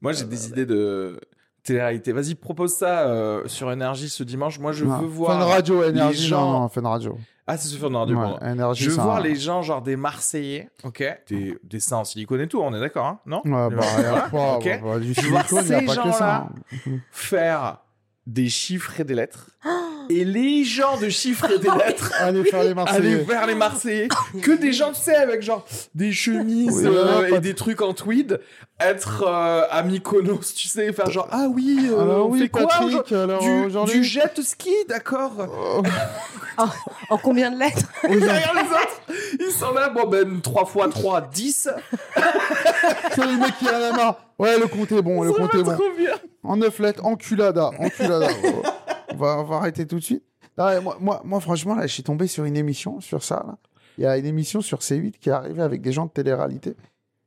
Moi, j'ai des idées de télé-réalité. Vas-y, propose ça euh, sur Énergie ce dimanche. Moi, je Non. veux voir. Fun Radio, énergie, gens- non, non, Fun Radio. Ah, c'est sur Fun Radio. Ouais, énergie, Je veux voir un- les gens, genre des Marseillais, ok Des, des seins en silicone et tout, on est d'accord, hein Non? Ouais, bah, y a pas, Ok. bah, bah, du Je veux voir silicone, y a ces pas que ça. gens-là. hein. Faire des chiffres et des lettres. et les gens de chiffres et des lettres. Allez faire les Aller Marseillais. vers les Marseillais, que des gens, tu sais, avec genre des chemises Oui, euh, et des trucs en tweed, être euh, à Mykonos, tu sais, faire genre ah oui, euh, Alors on oui, fait quoi Patrick, aujourd'hui alors du, du jet ski, d'accord. Oh, En combien de lettres Derrière les autres, ils sont là, bon ben 3 x 3, 10. C'est le mec qui en a marre. Ouais, le compte est bon, le Ça compte va est bon. trop bien. En neuf lettres, enculada, enculada. On, va, on va arrêter tout de suite. Non, moi, moi, moi, franchement, là, je suis tombé sur une émission sur ça. là. Il y a une émission sur C8 qui est arrivée avec des gens de télé-réalité.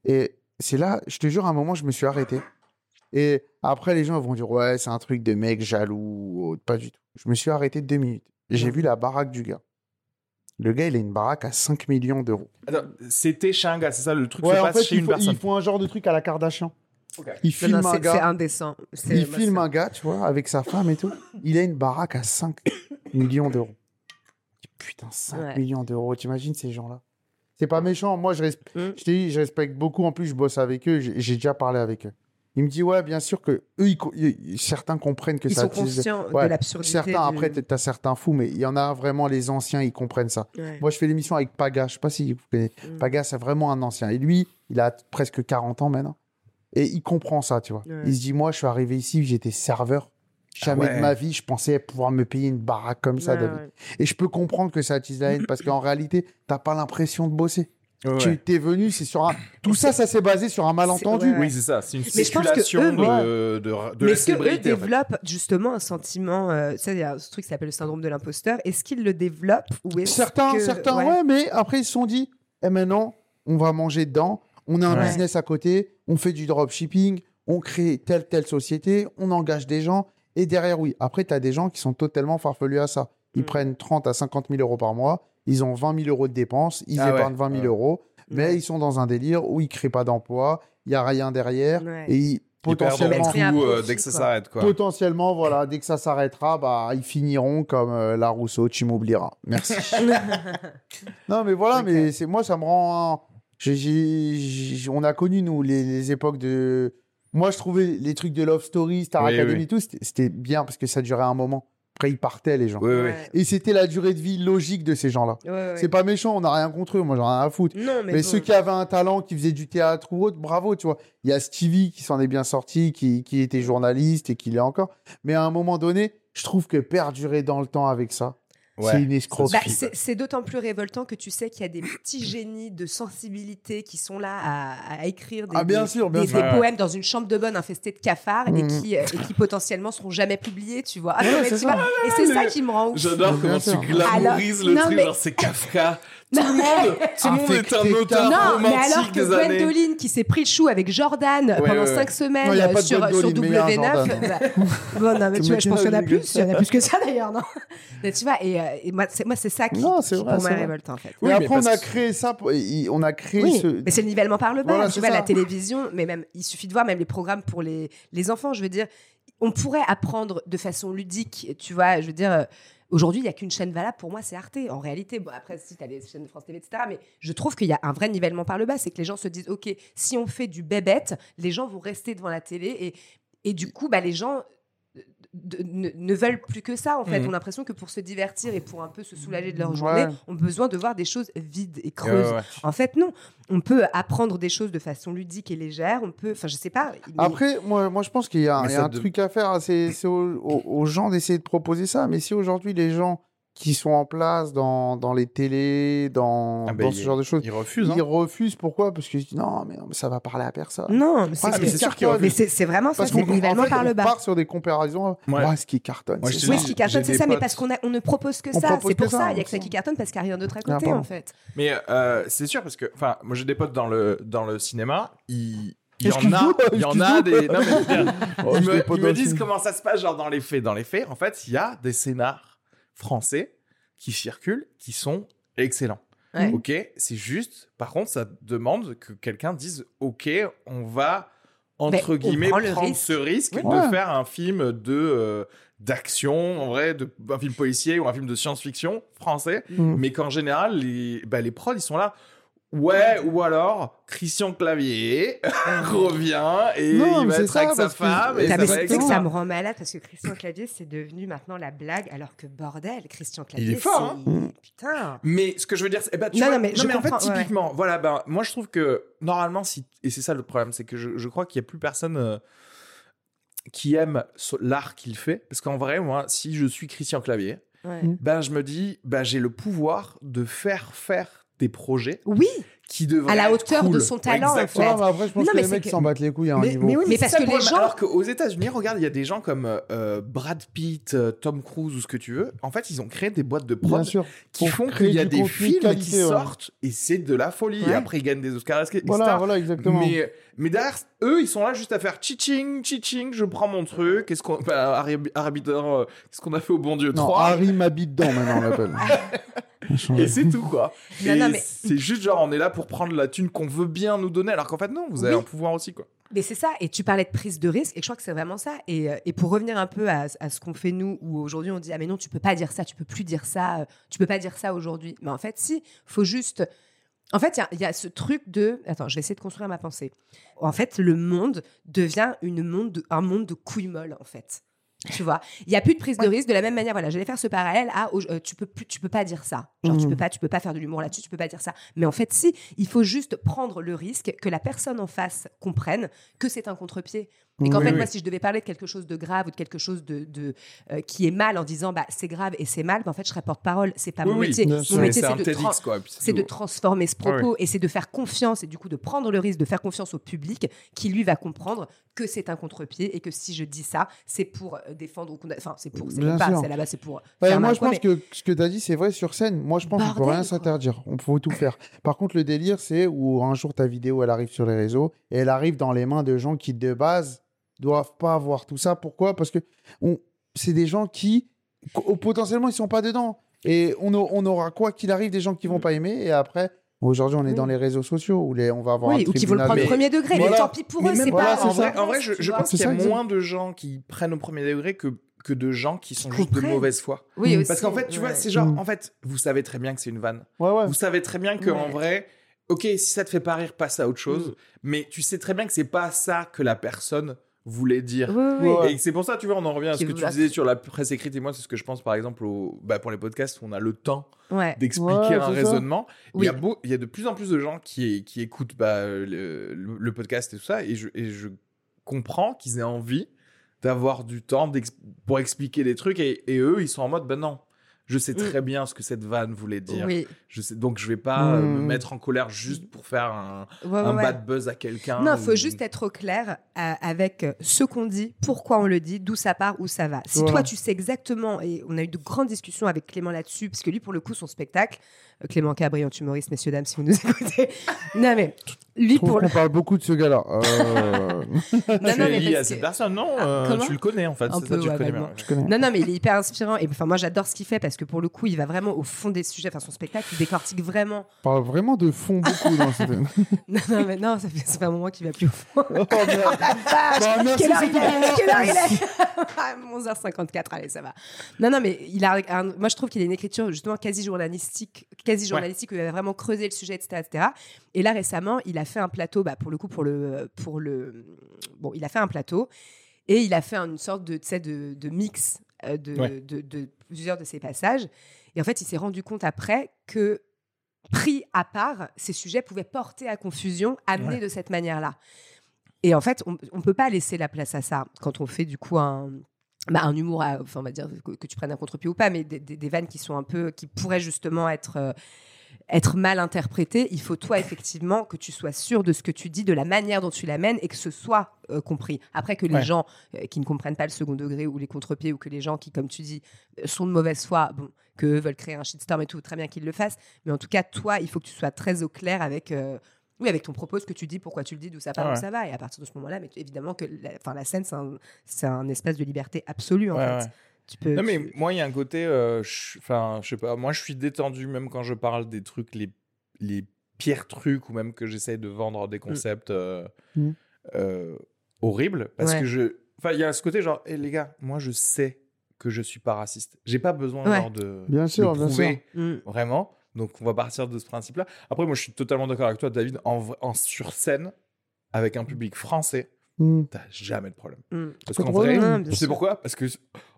Et c'est là, je te jure, à un moment, je me suis arrêté. Et après, les gens vont dire, ouais, c'est un truc de mec jaloux. ou autre. Pas du tout. Je me suis arrêté deux minutes. Et J'ai vu la baraque du gars. Le gars, il a une baraque à 5 millions d'euros. C'était chez un gars, c'est ça le truc Ouais, se en passe fait, chez une font, personne. ils font un genre de truc à la Kardashian. Ils Non, filment non, un gars. c'est indécent. C'est- Il filme un gars, tu vois, avec sa femme et tout. Il a une baraque à 5 millions d'euros. Putain, 5 Ouais. millions d'euros. T'imagines ces gens-là? C'est pas méchant. Moi, je, resp- Mm. je t'ai dit, je respecte beaucoup. En plus, je bosse avec eux. J'ai déjà parlé avec eux. Il me dit, ouais, bien sûr que eux, ils co- ils- certains comprennent que Ils ça sont utilise- conscients Ouais, de l'absurdité. Certains, du- après, t'as certains fous, mais il y en a vraiment les anciens, ils comprennent ça. Ouais. Moi, je fais l'émission avec Paga. Je sais pas si vous connaissez. Mm. Paga, c'est vraiment un ancien. Et lui, il a presque 40 ans maintenant. Et il comprend ça, tu vois. Ouais. Il se dit, moi, je suis arrivé ici, j'étais serveur. Jamais Ah ouais. de ma vie, je pensais pouvoir me payer une baraque comme ça, Ouais, David. ouais. Et je peux comprendre que ça attise la haine parce qu'en réalité, t'as pas l'impression de bosser. Ouais, Tu t'es venu, c'est sur un. Tout ça, ça s'est basé sur un malentendu. Oui, c'est ça, c'est une Mais eux, de, de, de Mais est-ce qu'eux célébrité. en fait. développent justement un sentiment euh, Ça, il y a ce truc qui s'appelle le syndrome de l'imposteur. Est-ce qu'ils le développent ou est-ce Certains, que- certains, ouais. mais après, ils se sont dit, eh maintenant, on va manger dedans, on a un Ouais. business à côté, on fait du dropshipping, on crée telle, telle société, on engage des gens, et derrière, oui. Après, tu as des gens qui sont totalement farfelus à ça. Ils Mm. prennent 30 à 50 000 euros par mois, ils ont 20 000 euros de dépenses, ils Ah ouais. épargnent 20 000 Ouais. euros, mais Ouais. ils sont dans un délire où ils créent pas d'emploi, il y a rien derrière, Ouais. et ils, potentiellement, tout euh, dès que ça quoi. s'arrête, quoi. potentiellement, voilà, dès que ça s'arrêtera, bah, ils finiront comme euh, la Rousseau, tu m'oublieras. Merci. Non, mais voilà, mais c'est moi, ça me rend. J'ai- j'ai- j'ai- on a connu, nous, les, les époques de. Moi, je trouvais les trucs de Love Story, Star Oui, Academy, oui. tout, c'était- c'était bien parce que ça durait un moment. Après, ils partaient, les gens. Oui, oui. Ouais. Et c'était la durée de vie logique de ces gens-là. C'est pas méchant, on n'a rien contre eux, moi, j'en ai rien à foutre. Non, mais, Mais, bon. ceux qui avaient un talent, qui faisaient du théâtre ou autre, bravo, tu vois. Il y a Stevie qui s'en est bien sorti, qui, qui était journaliste et qui l'est encore. Mais à un moment donné, je trouve que perdurer dans le temps avec ça, Ouais. c'est une Bah, escroquerie. c'est c'est d'autant plus révoltant que tu sais qu'il y a des petits génies de sensibilité qui sont là à, à écrire des, Ah, bien des- sûr, bien des- sûr. des Ouais, ouais. poèmes dans une chambre de bonne infestée de cafards et, Mhm. qui, euh, et qui potentiellement seront jamais publiés, tu vois. Ah, Ouais, tu vois, et c'est le- ça qui me rend ouf. J'adore Bien comment sûr. tu glamourises Alors, le truc, mais- genre c'est Kafka. Tout le monde, tout le monde est un auteur Non, mais alors que. Gwendoline qui s'est pris le chou avec Jordan pendant ouais, ouais. 5 semaines Non, sur, sur Gwendoline, mais y a un W9. Jordan. bah, bon, non, mais Tu vois, je pense qu'il y en a plus. Il y en a plus que ça d'ailleurs, non? Mais tu vois, et, et moi, c'est moi, c'est ça qui, Non, c'est qui vrai, pour moi vrai. révolte en fait. Oui, mais mais après, on a créé ça, on a créé Oui, ce. mais c'est le nivellement par le bas. Voilà, tu vois, ça. la télévision, mais même, il suffit de voir même les programmes pour les, les enfants. Je veux dire, on pourrait apprendre de façon ludique, tu vois. Je veux dire, euh, aujourd'hui, il n'y a qu'une chaîne valable pour moi, c'est Arte. En réalité, bon, après, si tu as les chaînes de France TV, etc. Mais je trouve qu'il y a un vrai nivellement par le bas. C'est que les gens se disent, OK, si on fait du bébête, les gens vont rester devant la télé et, et du coup, bah, les gens. De- ne, ne veulent plus que ça en fait. Mhm. On a l'impression que pour se divertir et pour un peu se soulager de leur journée, Ouais. ont besoin de voir des choses vides et creuses. ouais. En fait, non. On peut apprendre des choses de façon ludique et légère. On peut, enfin, je sais pas. mais- Après, moi, moi, je pense qu'il y a, y un de- truc à faire. C'est aux gens d'essayer de proposer ça. Mais si aujourd'hui, les gens qui sont en place dans, dans les télés, dans, Ah dans il- ce genre de choses, Il refuse. hein. ils refusent. Pourquoi? Parce qu'ils se disent non, mais, non, mais ça va parler à personne. non, mais c'est Ah, c'est vraiment ça, c'est nivellement en fait, par le on bas. part sur des comparaisons. Ouais. Moi, ce qui cartonne, Moi. Oui, ce qui cartonne, c'est ça, mais parce qu'on a- on ne propose que On ça. C'est pour ça. Il y a que on ça qui cartonne parce qu'il n'y a rien d'autre à côté, en fait. Mais euh, c'est sûr parce que, enfin, moi j'ai des potes dans le dans le cinéma. Ils il y en a, il y en a des. Non, mais Oh, ils me, ils me disent comment ça se passe, genre dans les faits. Dans les faits, en fait, il y a des scénars français qui circulent, qui sont excellents. Ouais. Ok, c'est juste. Par contre, ça demande que quelqu'un dise, ok, on va entre on guillemets, prend prendre risque. ce risque Oui. de Ouais. faire un film de euh, d'action, en vrai, de, un film policier ou un film de science-fiction français, Mm. mais qu'en général, les, bah, les prods, ils sont là. Ouais, ou alors Christian Clavier revient et Non, il mais va être ça, avec sa parce que- femme. Et ça mais va que ça. me rend malade parce que Christian Clavier, c'est devenu maintenant la blague, alors que bordel, Christian Clavier. Il est fort, c'est- hein. Putain. Mais ce que je veux dire, c'est, eh ben, tu Non, vois, non, mais je en fait, ouais, typiquement, voilà, ben, moi, je trouve que normalement, si, et c'est ça le problème, c'est que je, je crois qu'il n'y a plus personne euh, qui aime l'art qu'il fait. Parce qu'en vrai, moi, si je suis Christian Clavier, Ouais. Ben, je me dis, ben, j'ai le pouvoir de faire faire des projets. Oui, qui À la hauteur de son talent, en Exactement. Ouais, mais après, je pense Non, que mais les mecs que- s'en battent les couilles à un Mais, niveau. mais oui, Mais c'est parce que le les gens- Alors qu'aux États-Unis, regarde, il y a des gens comme euh, Brad Pitt, euh, Tom Cruise ou ce que tu veux. En fait, ils ont créé des boîtes de Bien prod sûr. qui Pour font qu'il y a des films qui ouais. sortent et c'est de la folie. Ouais. Et après, ils gagnent des Oscars, etc. Voilà, voilà, exactement. Mais, mais derrière, eux, ils sont là juste à faire chiching, chiching, je prends mon truc. Qu'est-ce qu'on. Bah, Harry, Harry euh, qu'est-ce qu'on a fait au bon Dieu non, 3 Harry m'habite dedans maintenant, on l'appelle. Et c'est tout, quoi. Non, non, c'est juste genre, on est là pour prendre la thune qu'on veut bien nous donner, alors qu'en fait, non, vous avez Oui. un pouvoir aussi, quoi. Mais c'est ça, et tu parlais de prise de risque, et je crois que c'est vraiment ça. Et, euh, et pour revenir un peu à, à ce qu'on fait nous, où aujourd'hui on dit ah mais non tu peux pas dire ça, tu peux plus dire ça, euh, tu peux pas dire ça aujourd'hui. Mais en fait si, faut juste. En fait il y y, a ce truc de attends, je vais essayer de construire ma pensée. En fait le monde devient une monde de- un monde de couilles molles en fait. Tu vois, il y a plus de prise de risque de la même manière. Voilà, j'allais faire ce parallèle à euh, tu peux plus, tu peux pas dire ça. Genre tu Mhm. peux pas, tu peux pas faire de l'humour là-dessus, tu peux pas dire ça. Mais en fait, si, il faut juste prendre le risque que la personne en face comprenne que c'est un contre-pied. Et qu'en Oui, fait, oui. moi, si je devais parler de quelque chose de grave ou de quelque chose de, de, euh, qui est mal en disant bah c'est grave et c'est mal, bah, en fait, je serais porte-parole. C'est pas Oui, mon métier. Mon sûr. Métier, c'est de, transformer ce Ah propos et c'est de faire confiance et du coup de prendre le risque de faire confiance au public qui lui va comprendre que c'est un contre-pied et que si je dis ça, c'est pour euh, défendre ou enfin c'est pour c'est pas, c'est là-bas c'est pour Ouais, moi, je quoi, pense mais- que ce que tu as dit, c'est vrai sur scène. Moi, je pense qu'on peut rien s'interdire. On peut tout faire. Par contre, le délire, c'est où un jour ta vidéo, elle arrive sur les réseaux et elle arrive dans les mains de gens qui, de base, doivent pas avoir tout ça. Pourquoi? Parce que on... c'est des gens qui, potentiellement, ils sont pas dedans. Et on, a- on aura, quoi qu'il arrive, des gens qui vont pas aimer. Et après, aujourd'hui, on est Oui. dans les réseaux sociaux où les... on va avoir oui, un ou qui vont le tribunal prendre au premier degré. Voilà. Mais tant pis pour Mais eux, c'est voilà, pas en ça. vrai, en vrai, je, pense C'est qu'il y a moins de gens qui prennent au premier degré que, que de gens qui sont juste de mauvaise foi. Oui, aussi, Parce qu'en fait, tu vois, c'est genre, Mm. en fait, vous savez très bien que c'est une vanne. Ouais, ouais. Vous savez très bien que en Ouais. vrai, ok, si ça te fait pas rire, passe à autre chose. Mm. Mais tu sais très bien que c'est pas ça que la personne voulait dire. Oui, oui, oui. Ouais. Et c'est pour ça, tu vois, on en revient à ce que tu disais sur la presse écrite. Et moi, c'est ce que je pense, par exemple, au, bah, pour les podcasts où on a le temps Ouais. d'expliquer Ouais, un raisonnement. Il, y a beau, il y a de plus en plus de gens qui, qui écoutent bah, le, podcast et tout ça. Et je, et je comprends qu'ils aient envie d'avoir du temps pour expliquer des trucs. Et, et eux, ils sont en mode, ben non. Je sais Mm. très bien ce que cette vanne voulait dire. Oui. Je sais, donc je vais pas euh, me Mm. mettre en colère juste pour faire un, Ouais, un ouais, ouais. bad buzz à quelqu'un. Non, il ou- faut juste être au clair euh, avec euh, ce qu'on dit, pourquoi on le dit, d'où ça part, où ça va. Si Voilà. toi, tu sais exactement, et on a eu de grandes discussions avec Clément là-dessus, parce que lui, pour le coup, son spectacle, Clément Cabri, humoriste, messieurs, dames, si vous nous écoutez. non, mais lui, pour le. qu'on parle beaucoup de ce gars-là. Euh, Non, non, mais lié à cette personne, non Ah, euh, Tu le connais en fait, Un c'est ça, peu, tu le ouais, connais vaguement. bien. je connais. Non, non, mais il est hyper inspirant. Et enfin, moi, j'adore ce qu'il fait parce que pour le coup, il va vraiment au fond des sujets. Enfin, son spectacle, il décortique vraiment. On parle vraiment de fond beaucoup dans cette. Non, non, mais non, ça fait, ça fait un moment qu'il va plus au fond. Oh, merde. Bah, merci, Quelle heure c'est il est Quelle heure il est 11h54, allez, ça va. Non, non, mais il a un- moi, je trouve qu'il a une écriture justement quasi journalistique, quasi journalistique où il va vraiment creuser le sujet, etc., etc. Et là, récemment, il a fait un plateau, bah, pour le coup, pour le, pour le, bon, il a fait un plateau et il a fait une sorte de, tu sais, de, de mix euh, de, Ouais. de, de plusieurs de ses passages. Et en fait, il s'est rendu compte après que pris à part, ces sujets pouvaient porter à confusion, amenés Ouais. de cette manière-là. Et en fait, on ne peut pas laisser la place à ça quand on fait du coup un, bah, un humour, à- enfin on va dire que, que tu prennes un contre-pied ou pas, mais des, des- des vannes qui sont un peu, qui pourraient justement être euh, être mal interprétées. Il faut toi effectivement que tu sois sûr de ce que tu dis, de la manière dont tu l'amènes et que ce soit euh, compris. Après que les Ouais. gens euh, qui ne comprennent pas le second degré ou les contre-pieds ou que les gens qui, comme tu dis, sont de mauvaise foi, bon, que eux veulent créer un shitstorm et tout, très bien qu'ils le fassent. Mais en tout cas, toi, il faut que tu sois très au clair avec. Euh, oui, avec ton propos, ce que tu dis, pourquoi tu le dis, d'où ça part, Ouais. où ça va. Et à partir de ce moment-là, mais tu- évidemment que la, enfin, la scène, c'est un, c'est un espace de liberté absolue, en Ouais, fait. ouais. Tu peux, Non, mais moi, il y a un côté. euh, je- Enfin, je sais pas. Moi, je suis détendu même quand je parle des trucs, les, les pires trucs, ou même que j'essaye de vendre des concepts. euh, Mm. euh, horrible parce Ouais. que je. Enfin, il y a ce côté genre, hé les gars, moi je sais que je suis pas raciste. J'ai pas besoin Ouais. genre, de, Bien sûr, de bien prouver Mm. vraiment. Donc on va partir de ce principe-là. Après, moi je suis totalement d'accord avec toi, David. En, sur scène, avec un public français, Hmm. t'as jamais de problème. Mm. Parce qu'en vrai, Non, bien tu sais pourquoi Parce que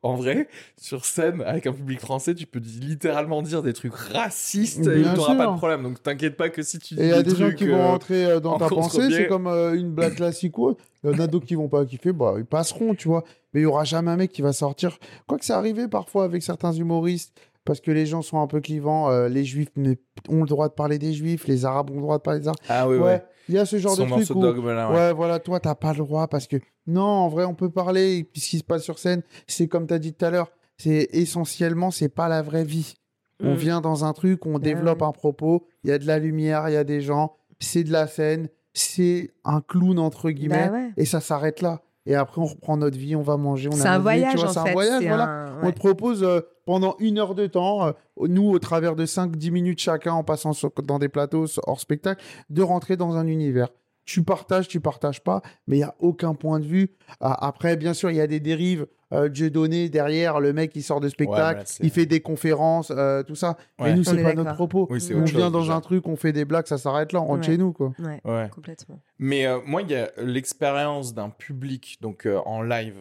en vrai, sur scène, avec un public français, tu peux littéralement dire des trucs racistes et Bien t'auras pas de problème. Donc t'inquiète pas que si tu dis Et il y a des des gens qui vont euh, rentrer euh, dans en ta pensée, c'est comme euh, une blague classique ou autre. Il y en a d'autres qui vont pas kiffer, bah, ils passeront, tu vois. Mais il y aura jamais un mec qui va sortir. Quoi que c'est arrivé parfois avec certains humoristes, parce que les gens sont un peu clivants. euh, les juifs ne- ont le droit de parler des juifs, les arabes ont le droit de parler des arabes. Ah oui, ouais, ouais. il y a ce genre Sont de truc ce où, dogme-là, ouais. ouais. voilà, toi, t'as pas le droit parce que non, en vrai, on peut parler. Et puis ce qui se passe sur scène, c'est comme tu as dit tout à l'heure, c'est essentiellement, c'est pas la vraie vie. On Mm. vient dans un truc, on Ah développe un propos, il y a de la lumière, il y a des gens, c'est de la scène, c'est un clown entre guillemets, Bah ouais. et ça s'arrête là. Et après, on reprend notre vie, on va manger, on C'est a un vie, tu voyage c'est un voyage, c'est voilà. un- On te propose euh, pendant une heure de temps, euh, nous, au travers de 5-10 minutes chacun, en passant sur- dans des plateaux hors spectacle, de rentrer dans un univers. Tu partages, tu partages pas, mais il n'y a aucun point de vue. Après, bien sûr, il y a des dérives. Euh, Dieu donné derrière, le mec, il sort de spectacle, il fait des conférences, euh, tout ça. Ouais. Mais nous, c'est est pas notre propos. Oui, on vient chose, dans déjà. un truc, on fait des blagues, ça s'arrête là, on rentre Ouais. chez nous, quoi. Ouais, Ouais. complètement. Mais euh, moi, il y a l'expérience d'un public, donc euh, en live,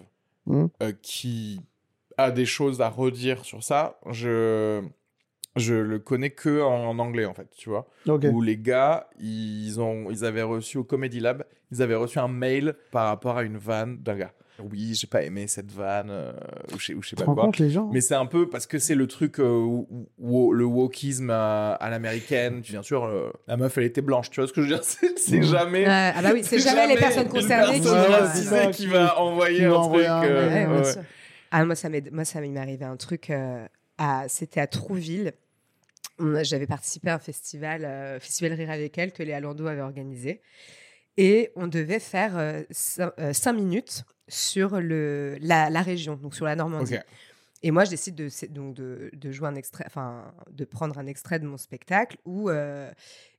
euh, qui a des choses à redire sur ça. Je je le connais que en, en anglais en fait, tu vois. Où les gars, ils ont, ils avaient reçu au Comedy Lab, ils avaient reçu un mail par rapport à une vanne d'un gars. Oui, j'ai pas aimé cette vanne euh, ou je sais, ou je sais Tu pas quoi. compte, les gens Mais c'est un peu parce que c'est le truc, euh, où- où- le wokisme à, à l'américaine. Bien sûr, euh, la meuf, elle était blanche, tu vois ce que je veux dire? C'est jamais. Ouais, ah bah oui, c'est jamais, les personnes une concernées qui personne Ouais, ouais, vont, racisée c'est ça, qui qui- va envoyer qui va un envoyer truc. un- euh, Ouais, bien ouais. sûr. Ah, moi, ça m'est, moi, ça m'est arrivé un truc. euh, à, c'était à Trouville. J'avais participé à un festival, euh, Festival Rire avec elle, que Léa Landau avait organisé. Et on devait faire euh, euh, cinq minutes sur le, la, la région, donc sur la Normandie. Et moi, je décide de, donc de, de jouer un extrait, enfin, de prendre un extrait de mon spectacle où, euh,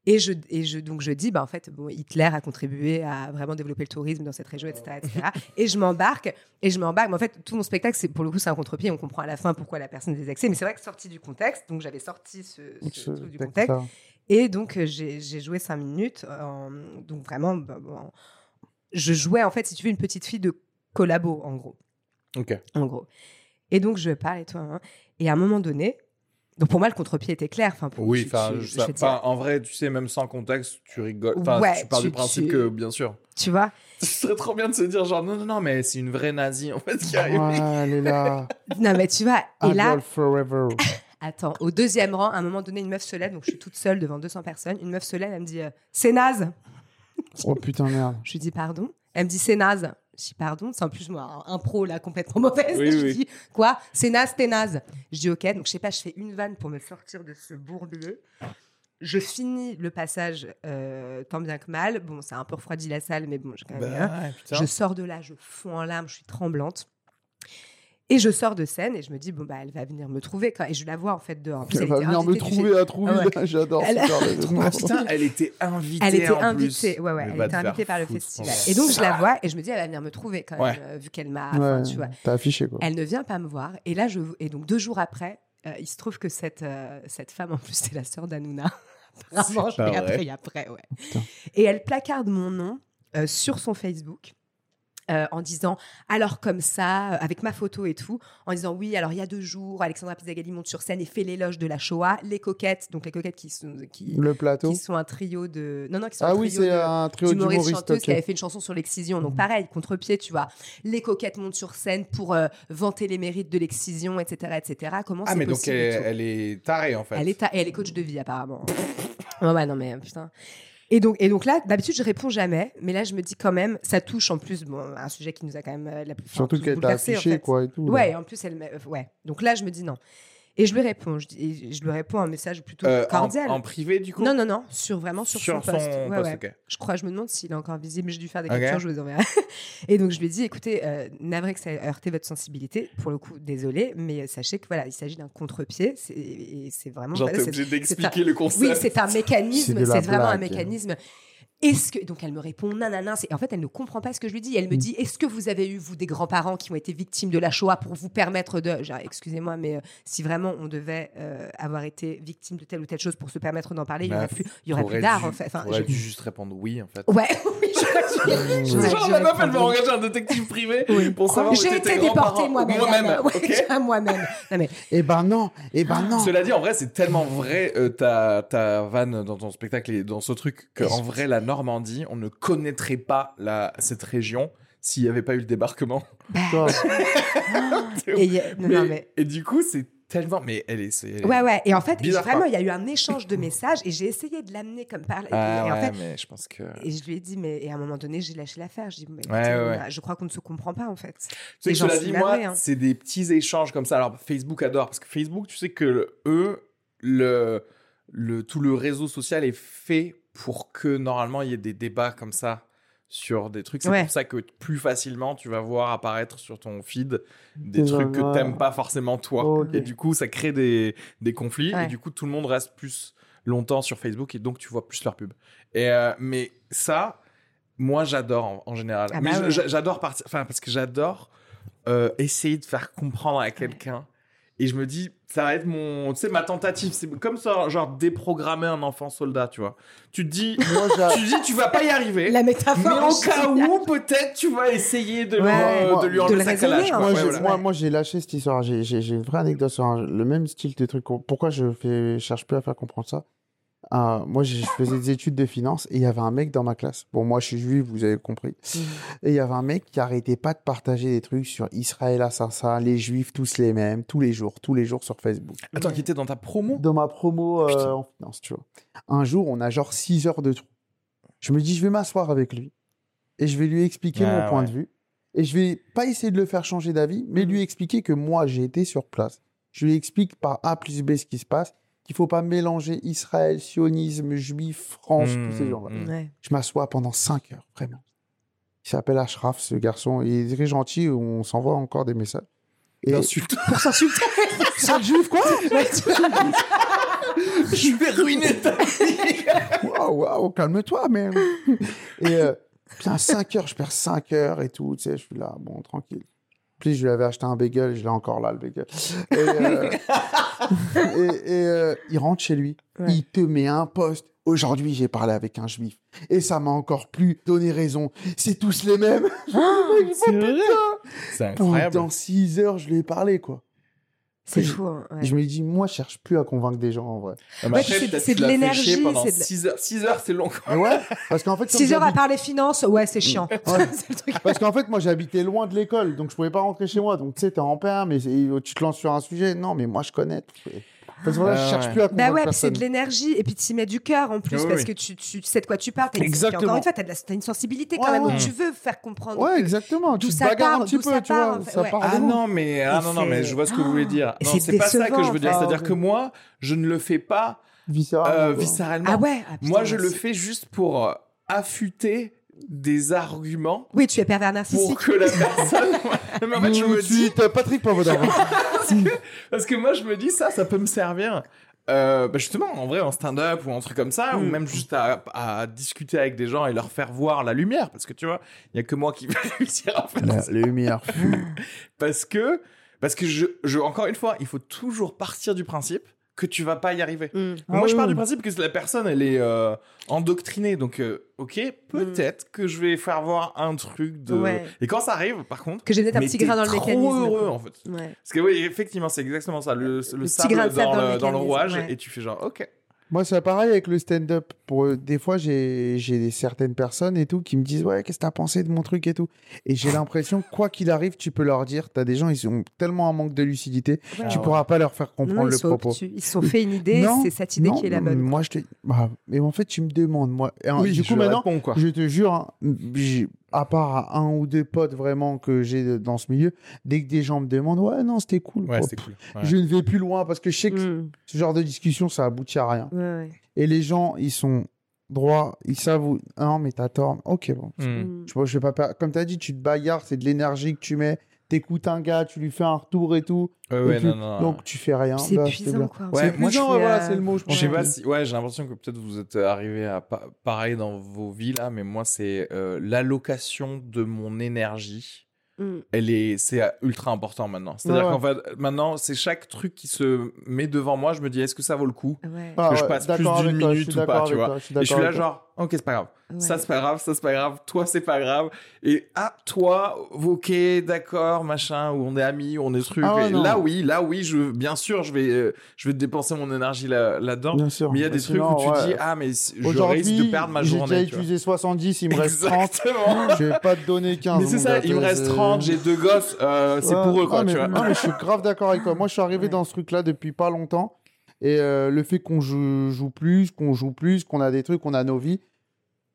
et je, et je, donc je dis, bah, en fait, bon, Hitler a contribué à vraiment développer le tourisme dans cette région, etc., etc. et je m'embarque, et je m'embarque. Mais en fait, tout mon spectacle, c'est, pour le coup, c'est un contre-pied. On comprend à la fin pourquoi la personne est désexée. Mais c'est vrai que sorti du contexte, donc j'avais sorti ce, truc du texte, contexte. Et donc, euh, j'ai joué cinq minutes. en- donc, vraiment, bah, je jouais, en fait, si tu veux, une petite fille de collabo, en gros Ok. en gros. Et donc, je parle et tout. hein. Et à un moment donné, donc pour moi, le contre-pied était clair. Enfin, pour- Oui, je- je ça- enfin, en vrai, tu sais, même sans contexte, tu rigoles. Enfin, Ouais, tu pars tu- du principe tu- que, bien sûr. tu vois Ce serait trop bien de se dire, genre, non, non, non, mais c'est une vraie nazie, en fait, qui arrive. Ouais, elle est là. Non, mais tu vois. Et là, Forever. attends, au deuxième rang, à un moment donné, une meuf se lève. Donc, je suis toute seule devant 200 personnes. Une meuf se lève, elle me dit euh, C'est naze. Oh putain, merde. Je lui dis Pardon. Elle me dit C'est naze. Je dis Pardon. C'est en plus, moi, un, pro, là, complètement mauvaise. Oui, je oui. dis Quoi? C'est naze, t'es naze. Je dis Ok. Donc, je sais pas, je fais une vanne pour me sortir de ce bourbier. Je finis le passage euh, tant bien que mal. Bon, ça a un peu refroidi la salle, mais bon, j'ai quand même. Bah, ouais. Je sors de là, je fonds en larmes, je suis tremblante. Et je sors de scène et je me dis, bon, bah, elle va venir me trouver. Quoi. Et je la vois en fait dehors. En plus, Elle elle va venir me invitée du trouver à trouver. Ah ouais. J'adore Elle- ce genre de Ah, putain, elle était invitée. Elle était en invitée, plus. ouais, ouais, elle était invitée par le festival. Et donc je la vois et je me dis, elle va venir me trouver quand même, Ouais. euh, vu qu'elle m'a. Enfin, tu vois. T'as affiché quoi. Elle ne vient pas me voir. Et là, je et donc deux jours après, euh, il se trouve que cette euh, cette femme, en plus, c'est la sœur d'Anouna. Apparemment, je l'ai appris après, ouais. Putain. Et elle placarde mon nom euh, sur son Facebook. Euh, en disant alors comme ça, euh, avec ma photo et tout, en disant oui, alors il y a deux jours, Alexandra Pizzagalli monte sur scène et fait l'éloge de la Shoah, les coquettes, donc les coquettes qui sont, qui, Le plateau. qui sont un trio de. Non, non, qui sont Ah un oui, trio c'est de un trio d'humoristes chanteuses ok. qui avait fait une chanson sur l'excision. Donc Mhm. pareil, contre-pied, tu vois. Les coquettes montent sur scène pour euh, vanter les mérites de l'excision, etc., etc. Comment Ah, mais donc elle, elle est tarée, en fait. Elle est, ta- et elle est coach de vie apparemment. ouais, ouais, non mais putain. Et donc, et donc là, d'habitude, je réponds jamais, mais là, je me dis quand même, ça touche en plus bon, un sujet qui nous a quand même euh, la plus Surtout qu'elle t'a bouleversés, en affiché fait. quoi et tout. là. Ouais, en plus, elle, euh, ouais. Donc là, je me dis non. Et je lui réponds, je, dis- et je lui réponds un message plutôt Euh, cordial. en privé, du coup non, non, non, sur vraiment sur, son post. Ouais, ouais. ok. Je crois, je me demande s'il est encore visible. J'ai dû faire des Ok. captures, je vous enverrai. Et donc, je lui ai dit, écoutez, euh, navré que ça ait heurté votre sensibilité. Pour le coup, désolé, mais sachez que voilà, il s'agit d'un contre-pied. C'est- Et c'est vraiment. Genre, t'es c'est- obligé d'expliquer le concept. oui, c'est un mécanisme, c'est vraiment un mécanisme. Est-ce que. Donc elle me répond nanana. c'est- En fait, elle ne comprend pas ce que je lui dis. Elle me dit Est-ce que vous avez eu, vous, des grands-parents qui ont été victimes de la Shoah pour vous permettre de. Genre, Excusez-moi, mais euh, si vraiment on devait euh, avoir été victime de telle ou telle chose pour se permettre d'en parler, il y Bah, aurait plus, il y aurait plus d'art, dû- en fait. Enfin, t'aurais je- dû juste répondre oui, en fait. Ouais, oui, j'aurais dû- j'aurais Genre, la meuf, elle va engager un détective privé Oui. pour savoir J'ai été grands-parents. moi-même. Moi-même, Ouais, ok moi-même. Non, mais Eh ben non, eh ben non. Cela dit, en vrai, c'est tellement vrai euh, ta, ta vanne dans ton spectacle et dans ce truc qu'en vrai, la Normandie, on ne connaîtrait pas la, cette région s'il n'y avait pas eu le débarquement. Et, il y a- non, Mais- non, mais- Et du coup, c'est tellement. Mais elle est. c'est- elle est- Ouais, ouais. Et en fait, Bizarre, vraiment, il y a eu un échange de messages et j'ai essayé de l'amener comme par là. Ah, et en ouais, fait, mais je pense que. et je lui ai dit, mais et à un moment donné, j'ai lâché l'affaire. Je dis, mais Ouais, écoutez, ouais, on ouais. a- je crois qu'on ne se comprend pas en fait. Tu sais que dit, moi, hein. c'est des petits échanges comme ça. Alors, Facebook adore parce que Facebook, tu sais que eux, le, le, tout le réseau social est fait pour que normalement il y ait des débats comme ça sur des trucs. C'est Ouais. pour ça que plus facilement tu vas voir apparaître sur ton feed des Des trucs que t'aimes pas forcément toi. Ok. Et du coup, ça crée des, des conflits. Ouais. Et du coup, tout le monde reste plus longtemps sur Facebook et donc tu vois plus leur pub. Et, euh, mais ça, moi j'adore en, en général. Ah mais bah j'adore partir, enfin parce que j'adore euh, essayer de faire comprendre à quelqu'un. Et je me dis, ça va être mon, tu sais, ma tentative. C'est comme ça, genre déprogrammer un enfant soldat, tu vois. Tu te dis, moi, tu dis, tu vas pas y arriver. La Mais métaphore. au est cas où, peut-être, tu vas essayer de, Ouais. lui, Moi, de lui enlever le sa calage. hein. quoi. moi, Ouais, j'ai, voilà. moi, moi, j'ai lâché cette histoire. J'ai, j'ai, j'ai une vraie anecdote sur un- le même style de truc. Pourquoi je fais, cherche plus à faire comprendre ça Euh, Moi, je faisais des études de finance et il y avait un mec dans ma classe. Bon, moi, je suis juif, vous avez compris. Et il y avait un mec qui arrêtait pas de partager des trucs sur Israël assassin, les juifs tous les mêmes, tous les jours, tous les jours sur Facebook. Attends, qui était dans ta promo? Dans ma promo euh, en finance, tu vois. Un jour, on a genre 6 heures de trou. Je me dis, je vais m'asseoir avec lui et je vais lui expliquer Ah, mon point ouais. de vue. Et je vais pas essayer de le faire changer d'avis, mais lui expliquer que moi, j'ai été sur place. Je lui explique par A plus B ce qui se passe, qu'il faut pas mélanger Israël, sionisme, juif, France, Mmh, tous ces gens-là. mmh. Ouais. Je m'assois pendant 5 heures, vraiment. Il s'appelle Ashraf, ce garçon. Il est très gentil, on s'envoie encore des messages. Et Insulte. Pour s'insulter. Sale juif, quoi je vais ruiner ta vie. Waouh, waouh, calme-toi, mais. Et euh, putain, 5 heures, je perds 5 heures et tout, tu sais, je suis là, bon, tranquille. Puis je lui avais acheté un bagel, je l'ai encore là, le bagel. Et, euh, et- et, euh, il rentre chez lui, Ouais. il te met un poste. Aujourd'hui, j'ai parlé avec un juif. Et ça m'a encore plus donné raison. C'est tous les mêmes. C'est vrai. C'est incroyable. Pendant 6 heures, je lui ai parlé, quoi. C'est fou. hein, ouais. Je me dis, moi, je cherche plus à convaincre des gens, en vrai. Ah, Ouais, après, c'est- de l'énergie, chier pendant c'est de- 6 heures. 6 heures, c'est long. Ouais, parce qu'en fait, comme 6 heures à j'habite- parler finance, ouais, c'est chiant. Le truc. Parce qu'en fait, moi, j'habitais loin de l'école, donc je pouvais pas rentrer chez moi. Donc, tu sais, t'es en pain, mais tu te lances sur un sujet. Non, mais moi, je connais. Parce que là, Ah je cherche ouais. plus à Bah ouais, puis c'est personne. de l'énergie et puis tu y mets du cœur en plus Oui, parce oui. que tu, tu sais de quoi tu parles. T'as une- puis Exactement. Encore une fois, t'as de la- t'as une sensibilité quand Ouais, même. ouais. Donc tu veux faire comprendre. Ouais, que- exactement. d'où Tu te ça bagarres part, un petit d'où peu, ça tu vois. part, en fait. Ça Ouais. part Ah de non, mais, ah non, non, mais c'est- je vois ce que vous voulez dire. Et Non, c'est c'est pas ça que je veux dire. enfin. C'est-à-dire que moi, je ne le fais pas Viscéralement, euh, viscéralement. Ah ouais. ah, putain, Moi, je le merci. fais juste pour euh, affûter des arguments Oui, tu es pervers pour narcissique. que la personne. Non, mais en fait, je me dis. Suite, Patrick Pavlov. Parce que moi, je me dis ça, ça peut me servir. euh, bah, justement, en vrai, en stand-up ou un truc comme ça, ou Mm. même juste à, à discuter avec des gens et leur faire voir la lumière. Parce que tu vois, il y a que moi qui vais réussir à faire La ça. lumière. Parce que, parce que je, je, encore une fois, il faut toujours partir du principe que tu vas pas y arriver. Mm. Ah Moi, je oui, pars oui. du principe que la personne, elle est euh, endoctrinée. Donc, euh, ok, peut-être que je vais faire voir un truc de. Ouais. Et quand ça arrive, par contre, Que j'ai peut-être un petit grain dans le trop mécanisme. heureux, en fait. Ouais. Parce que oui, effectivement, c'est exactement ça. Le, le, petit sable, grain de sable dans, dans le dans le rouage, ouais. et tu fais genre, ok. Moi, c'est pareil avec le stand-up. Pour euh, des fois, j'ai des- certaines personnes et tout qui me disent ouais, qu'est-ce que t'as pensé de mon truc et tout? Et j'ai l'impression que quoi qu'il arrive, tu peux leur dire. T'as des gens, ils ont tellement un manque de lucidité, Ouais. tu ouais. pourras pas leur faire comprendre le propos. obtus. Ils se sont fait une idée, c'est cette idée non, qui est la non, bonne. Moi, je te. Bah, mais en fait, tu me demandes, moi. Et, Oui, du coup, je maintenant, réponds, quoi. je te jure, hein, j'ai- à part à un ou deux potes vraiment que j'ai dans ce milieu, dès que des gens me demandent, ouais, non, c'était cool. Ouais, quoi. c'est cool. Ouais. Je ne vais plus loin parce que je sais que Mm. ce genre de discussion, ça aboutit à rien. Ouais, ouais. Et les gens, ils sont droits, ils savent où. Non, mais t'as tort. Ok, bon. Mm. Mm. Je, je vais pas. Comme tu as dit, tu te bagarres, c'est de l'énergie que tu mets. T'écoutes un gars, tu lui fais un retour et tout. Ouais, et ouais, puis- non, non. Donc tu fais rien. C'est bah, épuisant, quoi. Ouais, c'est moi, je épuisant, voilà, euh, c'est le mot. Je Je pense. sais pas si. Ouais, j'ai l'impression que peut-être vous êtes arrivé à pa- pareil dans vos vies là, mais moi, c'est euh, l'allocation de mon énergie. Mm. Elle est, c'est ultra important maintenant. C'est-à-dire Ouais. qu'en fait, maintenant, c'est chaque truc qui se met devant moi. Je me dis, est-ce que ça vaut le coup Ouais. Ah, que je ouais, passe plus d'une toi, minute suis ou pas, tu vois. toi, je suis Et je suis là, genre, ok, c'est pas grave. Ça, c'est pas grave, ça, c'est pas grave. Toi, c'est pas grave. Et ah, toi, ok, d'accord, machin, où on est amis, où on est truc. Ah Et là, oui, là, oui, je, bien sûr, je vais, euh, je vais dépenser mon énergie là, là-dedans. Sûr. Mais il y a des Parce que trucs où tu ouais. dis, ah, mais je risque de perdre ma j'ai journée. déjà vois. utilisé 70, il me reste 30. Exactement. Je vais pas te donner 15. Mais c'est ça, il me reste 30, j'ai deux gosses, euh, c'est Ouais. pour eux, Ah, quoi, mais, tu vois. non, mais je suis grave d'accord avec toi. Moi, je suis arrivé dans ce truc-là depuis pas longtemps. Et euh, le fait qu'on joue, joue plus, qu'on joue plus, qu'on a des trucs, qu'on a nos vies,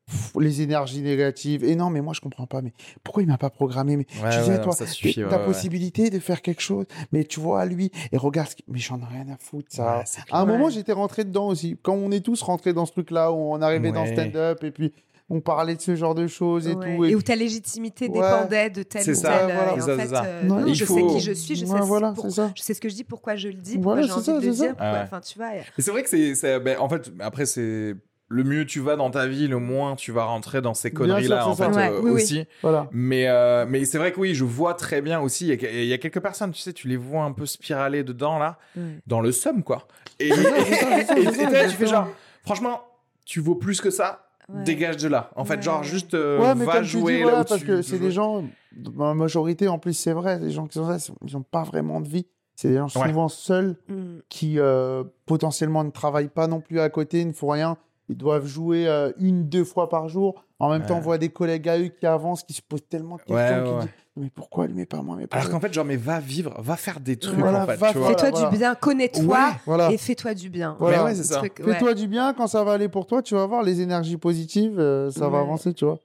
pff, les énergies négatives. Et non, mais moi, je comprends pas. Mais pourquoi il m'a pas programmé? Mais Ouais, tu disais, ouais, non, toi, ça suffit. ta ouais, possibilité de faire quelque chose. Mais tu vois, lui, et regarde, ce qui- mais j'en ai rien à foutre, ça. À un moment, j'étais rentré dedans aussi. Quand on est tous rentrés dans ce truc-là, où on arrivait dans stand-up, et puis on parlait de ce genre de choses et Ouais. tout. Et où ta légitimité Ouais. dépendait de tel C'est ou ça, tel. voilà. euh, et C'est ça, en c'est fait, ça. euh, Ouais. non, Il je faut- sais qui je suis, je sais, voilà, pour- c'est ça. je sais ce que je dis, pourquoi je le dis, pourquoi Voilà, j'ai c'est envie ça, de le dire. Enfin, tu vois. et- Et c'est vrai que c'est, ben, en fait, après, c'est le mieux tu vas dans ta vie, le moins tu vas rentrer dans ces conneries-là, en c'est fait, ça. Ouais, euh, oui, oui. aussi. Voilà. Mais, euh, mais c'est vrai que oui, je vois très bien aussi. Il y, a, il y a quelques personnes, tu sais, tu les vois un peu spiraler dedans, là, Ouais. dans le somme, quoi. Et, et- et- tu fais genre, franchement, tu vaux plus que ça, Ouais. dégage de là. En fait, Ouais. genre, juste euh, Ouais, mais va comme tu jouer dis, là voilà, où parce tu que c'est des gens, dans la majorité, en plus, c'est vrai, les gens qui sont là, ils n'ont pas vraiment de vie. C'est des gens Ouais. souvent seuls Mm. qui euh, potentiellement ne travaillent pas non plus à côté, ne font rien. Ils doivent jouer euh, une, deux fois par jour. En même temps, on voit des collègues à eux qui avancent, qui se posent tellement de questions, Ouais, qui ouais, disent Mais pourquoi lui, mais pas moi mais pas Alors qu'en fait, genre, mais va vivre, va faire des trucs, Voilà, en fait, Fais-toi voilà. du bien, connais-toi Ouais, Voilà. et fais-toi du bien. Voilà. Mais ouais, c'est ça. Truc- ouais. Fais-toi du bien, quand ça va aller pour toi, tu vas voir les énergies positives, euh, ça va avancer, tu vois.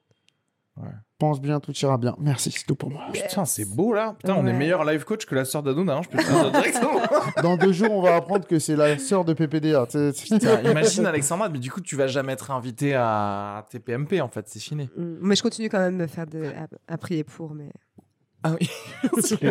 Ouais. Pense bien, tout ira bien. Merci, c'est tout pour moi. Putain, c'est beau là. Putain, on est meilleur life coach que la sœur d'Aduna, hein, je peux te. Dans deux jours, on va apprendre que c'est la sœur de PPDA. Putain, imagine Alexandra, mais du coup, tu vas jamais être invité à TPMP en fait, c'est fini. Mm. Mais je continue quand même de faire de, à, à prier pour. Mais Ah oui.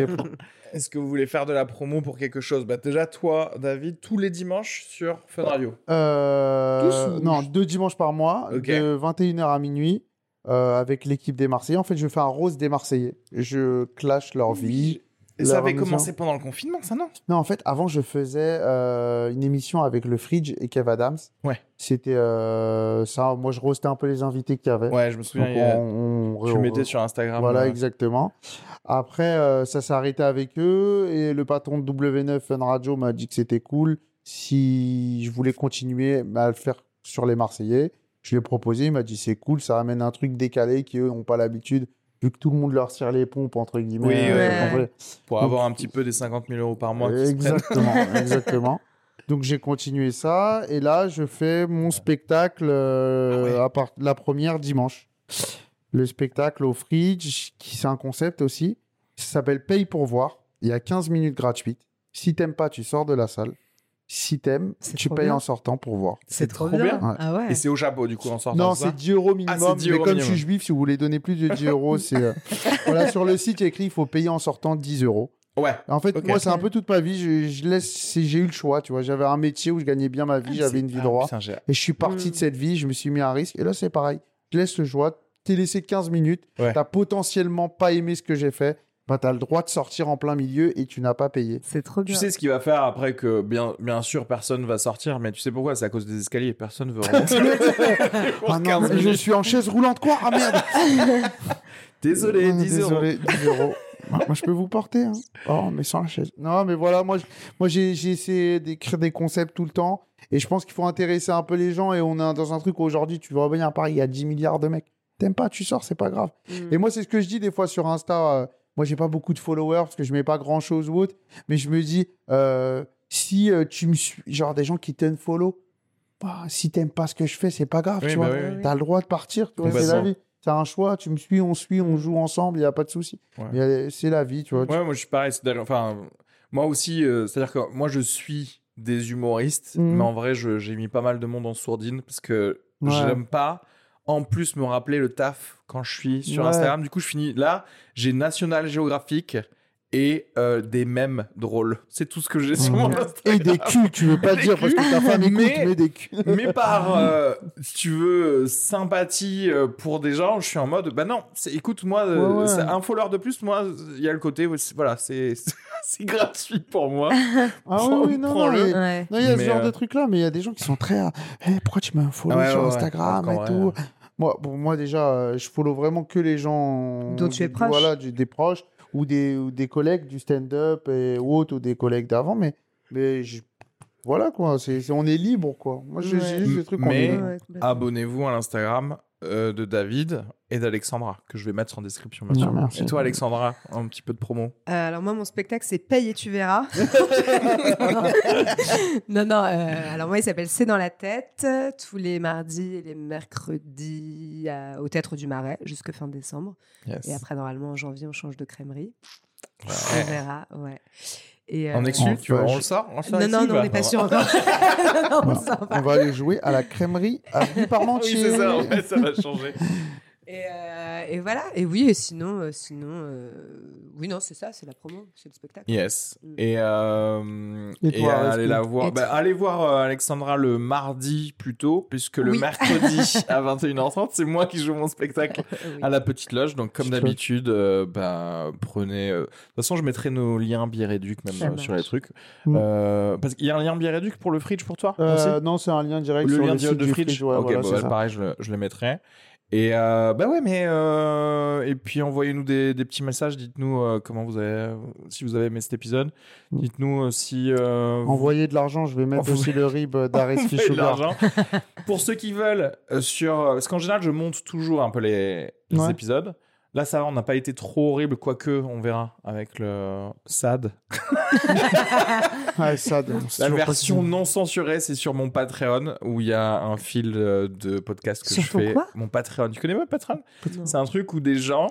Est-ce que vous voulez faire de la promo pour quelque chose? Bah déjà toi, David, tous les dimanches sur Fun Radio. Euh, Tous ou- non, deux dimanches par mois, de 21h à minuit, euh, avec l'équipe des Marseillais. En fait, je fais un rose des Marseillais. Je clash leur vie. Et ça avait commencé pendant le confinement, ça non? Non, en fait, avant, je faisais euh, une émission avec le Fridge et Kev Adams. Ouais. C'était euh, ça. Moi, je roastais un peu les invités qu'il y avait. Ouais, je me souviens. a- on, on- Tu on- mettais sur Instagram. Voilà, exactement. Après, ça s'est arrêté avec eux et le patron de W9 Fun Radio m'a dit que c'était cool si je voulais continuer à le faire sur les Marseillais. Je lui ai proposé, il m'a dit c'est cool, ça amène un truc décalé qui eux n'ont pas l'habitude, vu que tout le monde leur tire les pompes entre guillemets. Oui, euh, ouais. Pour Donc- avoir un petit peu des 50 000 euros par mois. Exactement, exactement. Donc j'ai continué ça et là je fais mon spectacle euh, Ah ouais. à part la première dimanche. Le spectacle au Fridge, qui c'est un concept aussi. Ça s'appelle Paye pour voir. Il y a 15 minutes gratuites. Si t'aimes pas, tu sors de la salle. Si t'aimes, tu payes bien. en sortant pour voir. C'est trop bien. Ouais. Ah ouais. Et c'est au chapeau du coup en sortant. Non, c'est 10 euros minimum. Ah, 10 mais euros comme je minimum. suis juif, si vous voulez donner plus de 10 euros, c'est. euh, Voilà, sur le site, il y a écrit il faut payer en sortant 10 euros. Ouais. En fait, moi, c'est un peu toute ma vie. Je, je laisse, c'est- j'ai eu le choix, tu vois. J'avais un métier où je gagnais bien ma vie, j'avais une vie Ah, droite. Et je suis parti de cette vie, je me suis mis à un risque. Et là, c'est pareil. Je laisse le choix. T'es laissé 15 minutes. Ouais. T'as potentiellement pas aimé ce que j'ai fait. Bah, t'as le droit de sortir en plein milieu et tu n'as pas payé. C'est trop Tu bien. sais ce qu'il va faire après que bien, bien sûr personne va sortir, mais tu sais pourquoi? C'est à cause des escaliers, personne veut remonter. Ah non, 15 mais je suis en chaise roulante, quoi Ah merde Désolé, Ah, 10 euros. Désolé, 10 euros. Moi, je peux vous porter. Hein. Oh, mais sans la chaise. Non, mais voilà, moi, moi j'ai j'ai essayé d'écrire des concepts tout le temps. Et je pense qu'il faut intéresser un peu les gens. Et on est dans un truc où aujourd'hui, tu vois bien à Paris, il y a 10 milliards de mecs. T'aimes pas, tu sors, c'est pas grave. Mm. Et moi, c'est ce que je dis des fois sur Insta. euh, moi, j'ai pas beaucoup de followers parce que je mets pas grand chose ou autre. Mais je me dis, euh, si euh, tu me suis, genre des gens qui t'unfollow, bah, si t'aimes pas ce que je fais, c'est pas grave, Oui, tu bah vois. oui, oui. T'as le droit de partir, tu vois, c'est la vie. C'est un choix, tu me suis, on suit, on joue ensemble, il n'y a pas de souci. Ouais. Euh, C'est la vie, tu vois. Ouais, moi je suis pareil. Enfin, moi aussi, euh, c'est-à-dire que moi je suis des humoristes, Mhm. mais en vrai, j'ai mis pas mal de monde en sourdine parce que Ouais. j'aime pas. En plus, me rappeler le taf quand je suis sur Ouais. Instagram. Du coup, je finis là. J'ai National Geographic et euh, des mèmes drôles. C'est tout ce que j'ai sur mon Mhm. Instagram. Et des culs, tu veux pas Des dire parce que ta femme écoute, Mais- mais des culs. Mais par, euh, si tu veux, sympathie euh, pour des gens, je suis en mode, bah non, écoute, moi, Ouais, ouais. un follower de plus, moi, il y a le côté, voilà, c'est c'est gratuit pour moi. Ah Prends- oui, oui, non, il y a Mais, ce genre euh, de trucs-là, mais il y a des gens qui sont très. Hey, pourquoi tu m'as un follow Ouais, sur. Instagram et tout? moi, bon, moi, déjà, euh, je follow vraiment que les gens. Dont tu es proche. Voilà, des proches ou des, ou des collègues du stand-up et, ou autres, ou des collègues d'avant, mais, mais je- voilà, quoi. c'est c'est- on est libre, quoi. Moi, j'ai Ouais. j'ai juste le truc qu'on est. Abonnez-vous à l'Instagram euh, de David et d'Alexandra, que je vais mettre en description, bien Non, sûr. merci. Et toi, Alexandra, un petit peu de promo. Euh, alors moi, mon spectacle, c'est Paye et tu verras. non, non. euh, alors moi, il s'appelle C'est dans la tête, tous les mardis et les mercredis au Théâtre du Marais, jusque fin décembre. Yes. Et après, normalement, en janvier, on change de crèmerie. On Ouais. verra, ouais. Et, En euh, exclu, tu vois, on le sort on le sort Non, ici non, non, on n'est pas sûr encore. Non, on on va aller jouer à la crèmerie à Oui, Parmentier. c'est ça, en fait, ça va changer. Et, euh, et voilà. Et oui, et sinon, euh, sinon, euh, oui, non, c'est ça, c'est la promo, c'est le spectacle. Yes. Mm. Et, euh, Et et toi, allez la voir. Et Bah, allez voir euh, Alexandra le mardi plutôt, puisque le Oui. mercredi à 21h30, c'est moi qui joue mon spectacle Oui. à la petite loge. Donc, comme d'habitude, euh, bah, prenez. euh, De toute façon, je mettrai nos liens Biréduc même euh, sur les trucs. Mm. Euh, parce qu'il y a un lien Biréduc pour le Fridge pour toi Euh, non, c'est un lien direct le sur lien le direct de du Fridge? ouais, ok, voilà, bon, c'est bah, ça. pareil, je je le mettrai. Et euh, bah ouais, mais euh, et puis envoyez-nous des, des petits messages. Dites-nous euh, comment vous avez, si vous avez aimé cet épisode. Mm. Dites-nous si Envoyer de l'argent, je vais mettre aussi le rib envoyez de Sugar. l'argent. Pour ceux qui veulent sur, parce qu'en général, je monte toujours un peu les, les Ouais. épisodes. Là, ça va, on n'a pas été trop horrible, quoique on verra avec le SAD. Ouais, c'est La version possible. non censurée, c'est sur mon Patreon où il y a un fil euh, de podcast que Sur je fais. quoi? mon Patreon. Tu connais pas Patreon? C'est un truc où des gens,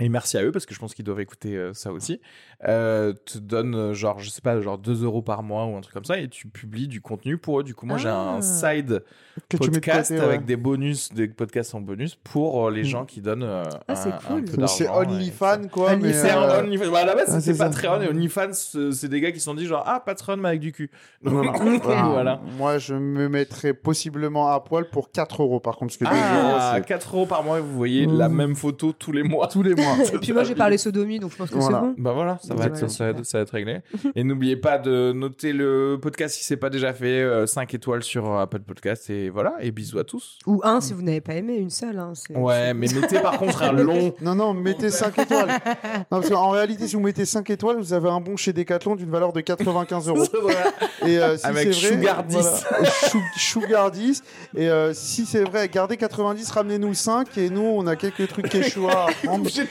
et merci à eux parce que je pense qu'ils doivent écouter euh, ça aussi, euh, te donnent euh, genre, je sais pas, genre 2 euros par mois ou un truc comme ça et tu publies du contenu pour eux. Du coup, moi j'ai un Ah. side que tu mets de podcast côté, avec ouais. des bonus, des podcasts en bonus pour euh, les Mm. gens qui donnent euh, Ah, c'est cool. C'est OnlyFans, quoi. mais, c'est un euh, OnlyFans. Bah, à la base, ah, c'était c'est. Patreon et OnlyFans, c'est c'est des gars qui se sont dit genre, ah, Patreon, mais avec du cul. Donc, voilà. voilà. Moi, je me mettrais possiblement à poil pour 4 euros, par contre, parce que 2 euros, Ah, c'est 4 euros par mois, et vous voyez la même photo tous les mois. tous les mois. Et puis moi, j'ai parlé sodomie, donc je pense que Voilà. c'est bon. Bah voilà, ça va, être, Voilà, ça, va être, super. ça va être réglé. et n'oubliez pas de noter le podcast si c'est pas déjà fait, 5 étoiles sur Apple Podcast. Et voilà, et bisous à tous. Ou un si vous n'avez pas aimé, une seule. Hein, Ouais, mais mettez par contre un long. Non, non, mettez 5 étoiles. Non, parce qu'en réalité, si vous mettez 5 étoiles, vous avez un bon chez Decathlon d'une valeur de 95 euros. Et euh, si Avec c'est vrai, Sugar 10. voilà, Chou- Sugar 10. Et euh, si c'est vrai, gardez 90, ramenez-nous 5. Et nous, on a quelques trucs Quechua à prendre.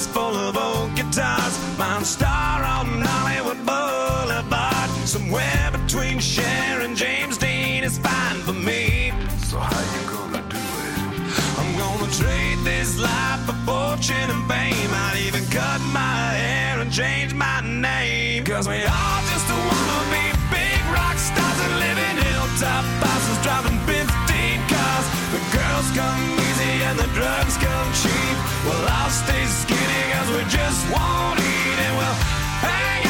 bus full of old guitars. Mine star on Hollywood Boulevard. Somewhere between Cher and James Dean is fine for me. So how you gonna do it? I'm gonna trade this life for fortune and fame. I'd even cut my hair and change my name. Cause we all just wanna be big rock stars and live in hilltop houses driving 15 cars. The girls come and the drugs come cheap. Well, I'll stay skinny cause we just won't eat and we'll hang